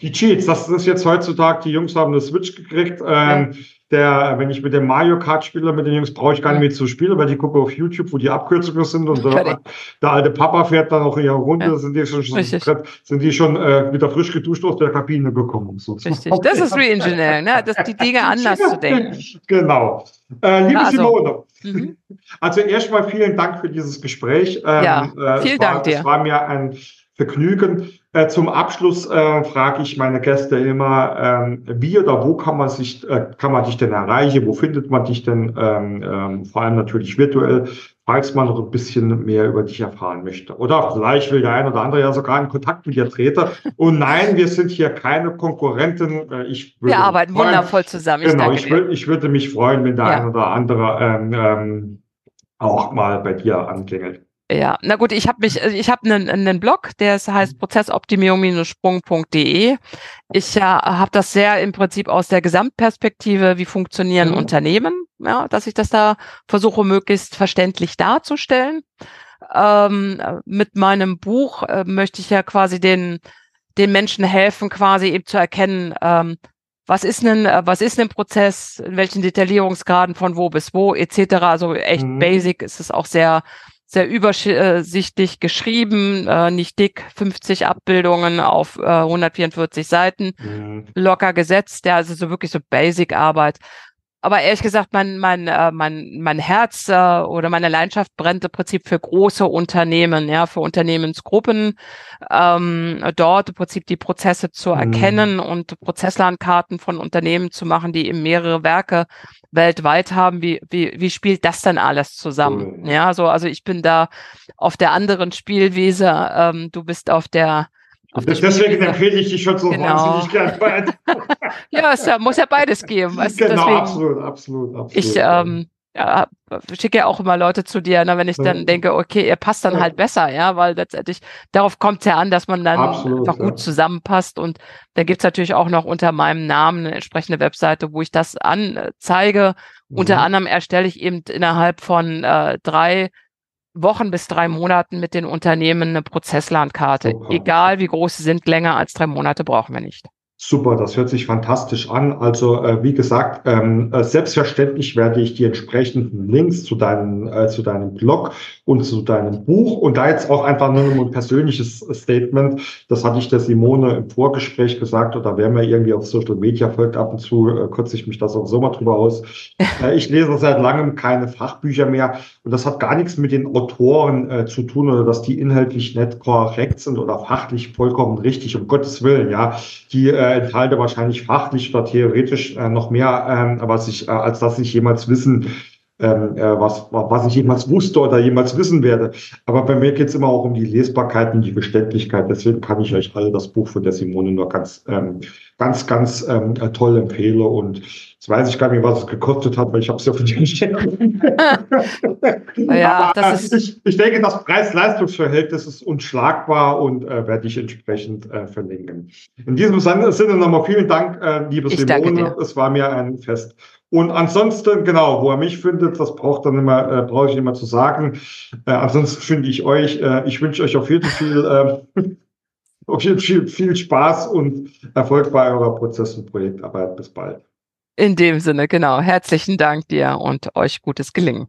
Die Cheats, das ist jetzt heutzutage, die Jungs haben eine Switch gekriegt. Ähm, ja. Der, wenn ich mit dem Mario Kart spiele, mit den Jungs, brauche ich gar nicht mehr zu spielen, weil die gucken auf YouTube, wo die Abkürzungen sind und der, der, alte Papa fährt dann noch ihre Runde, ja. sind die schon, sind die schon äh, wieder frisch geduscht aus der Kabine gekommen. So. Richtig, okay. das ist Reengineering, ne? das, die Dinge anders zu denken. Genau. Äh, liebe also, Simone, mhm. also erstmal vielen Dank für dieses Gespräch. Ähm, ja, vielen äh, war, Dank dir. Es war mir ein Vergnügen. Äh, zum Abschluss äh, frage ich meine Gäste immer, ähm, wie oder wo kann man sich, äh, kann man dich denn erreichen? Wo findet man dich denn? Ähm, ähm, vor allem natürlich virtuell, falls man noch ein bisschen mehr über dich erfahren möchte. Oder vielleicht will der eine oder andere ja sogar in Kontakt mit dir treten. Und nein, wir sind hier keine Konkurrenten. Äh, ich wir arbeiten freuen, wundervoll zusammen. Ich genau, ich, würd, ich würde mich freuen, wenn der ja. eine oder andere ähm, ähm, auch mal bei dir anklingelt. Ja, na gut, ich habe mich, äh, ich habe einen, einen Blog, der heißt prozessoptimierung-sprung.de. Ich äh, habe das sehr im Prinzip aus der Gesamtperspektive, wie funktionieren mhm. Unternehmen, ja, dass ich das da versuche, möglichst verständlich darzustellen. Ähm, mit meinem Buch äh, möchte ich ja quasi den, den Menschen helfen, quasi eben zu erkennen, ähm, was ist denn, äh, was ist ein Prozess, in welchen Detaillierungsgraden von wo bis wo, etc. Also echt mhm. basic ist es auch sehr sehr übersichtlich geschrieben, äh, nicht dick, 50 Abbildungen auf äh, 144 Seiten, mhm. locker gesetzt, ja, also so wirklich so Basic-Arbeit. Aber ehrlich gesagt, mein, mein, äh, mein, mein Herz äh, oder meine Leidenschaft brennt im Prinzip für große Unternehmen, ja, für Unternehmensgruppen, ähm, dort im Prinzip die Prozesse zu mhm. erkennen und Prozesslandkarten von Unternehmen zu machen, die eben mehrere Werke weltweit haben, wie, wie, wie spielt das denn alles zusammen? Mhm. Ja, so, also ich bin da auf der anderen Spielwiese, ähm, du bist auf der Deswegen empfehle ich dich schon so genau. wahnsinnig gern ja, es muss ja beides geben. Weißt genau, deswegen, absolut, absolut, absolut. Ich ähm, ja, schicke ja auch immer Leute zu dir, ne, wenn ich dann denke, okay, ihr passt dann halt besser, ja, weil letztendlich darauf kommt es ja an, dass man dann Absolut, einfach gut ja. zusammenpasst. Und da gibt's natürlich auch noch unter meinem Namen eine entsprechende Webseite, wo ich das anzeige. Mhm. Unter anderem erstelle ich eben innerhalb von äh, drei Wochen bis drei Monaten mit den Unternehmen eine Prozesslandkarte. Egal wie groß sie sind, länger als drei Monate brauchen wir nicht. Super, das hört sich fantastisch an. Also äh, wie gesagt, ähm, äh, selbstverständlich werde ich die entsprechenden Links zu deinem, äh, zu deinem Blog und zu deinem Buch und da jetzt auch einfach nur ein persönliches Statement. Das hatte ich der Simone im Vorgespräch gesagt oder wer mir irgendwie auf Social Media folgt, ab und zu äh, kürze ich mich das auch so mal drüber aus. Äh, ich lese seit langem keine Fachbücher mehr und das hat gar nichts mit den Autoren äh, zu tun oder dass die inhaltlich nicht korrekt sind oder fachlich vollkommen richtig, um Gottes Willen, ja. Die äh, enthalte wahrscheinlich fachlich oder theoretisch äh, noch mehr, ähm, was ich, äh, als dass ich jemals wissen, ähm, äh, was, was ich jemals wusste oder jemals wissen werde. Aber bei mir geht es immer auch um die Lesbarkeit und die Verständlichkeit. Deswegen kann ich euch alle das Buch von der Simone nur ganz, ähm, ganz, ganz ähm, äh, toll empfehlen. Und jetzt weiß ich gar nicht, was es gekostet hat, weil ich habe es ja für die ja, das ist ich, ich denke, das Preis-Leistungs-Verhältnis ist unschlagbar und äh, werde ich entsprechend äh, verlinken. In diesem Sinne nochmal vielen Dank, äh, liebe ich Simone. Es war mir ein Fest. Und ansonsten, genau, wo er mich findet, das braucht dann immer, äh, brauche ich immer zu sagen. Äh, ansonsten finde ich euch, äh, ich wünsche euch auf jeden Fall äh, auf jeden Fall viel Spaß und Erfolg bei eurer Prozess- und Projektarbeit. Bis bald. In dem Sinne, genau. Herzlichen Dank dir und euch gutes Gelingen.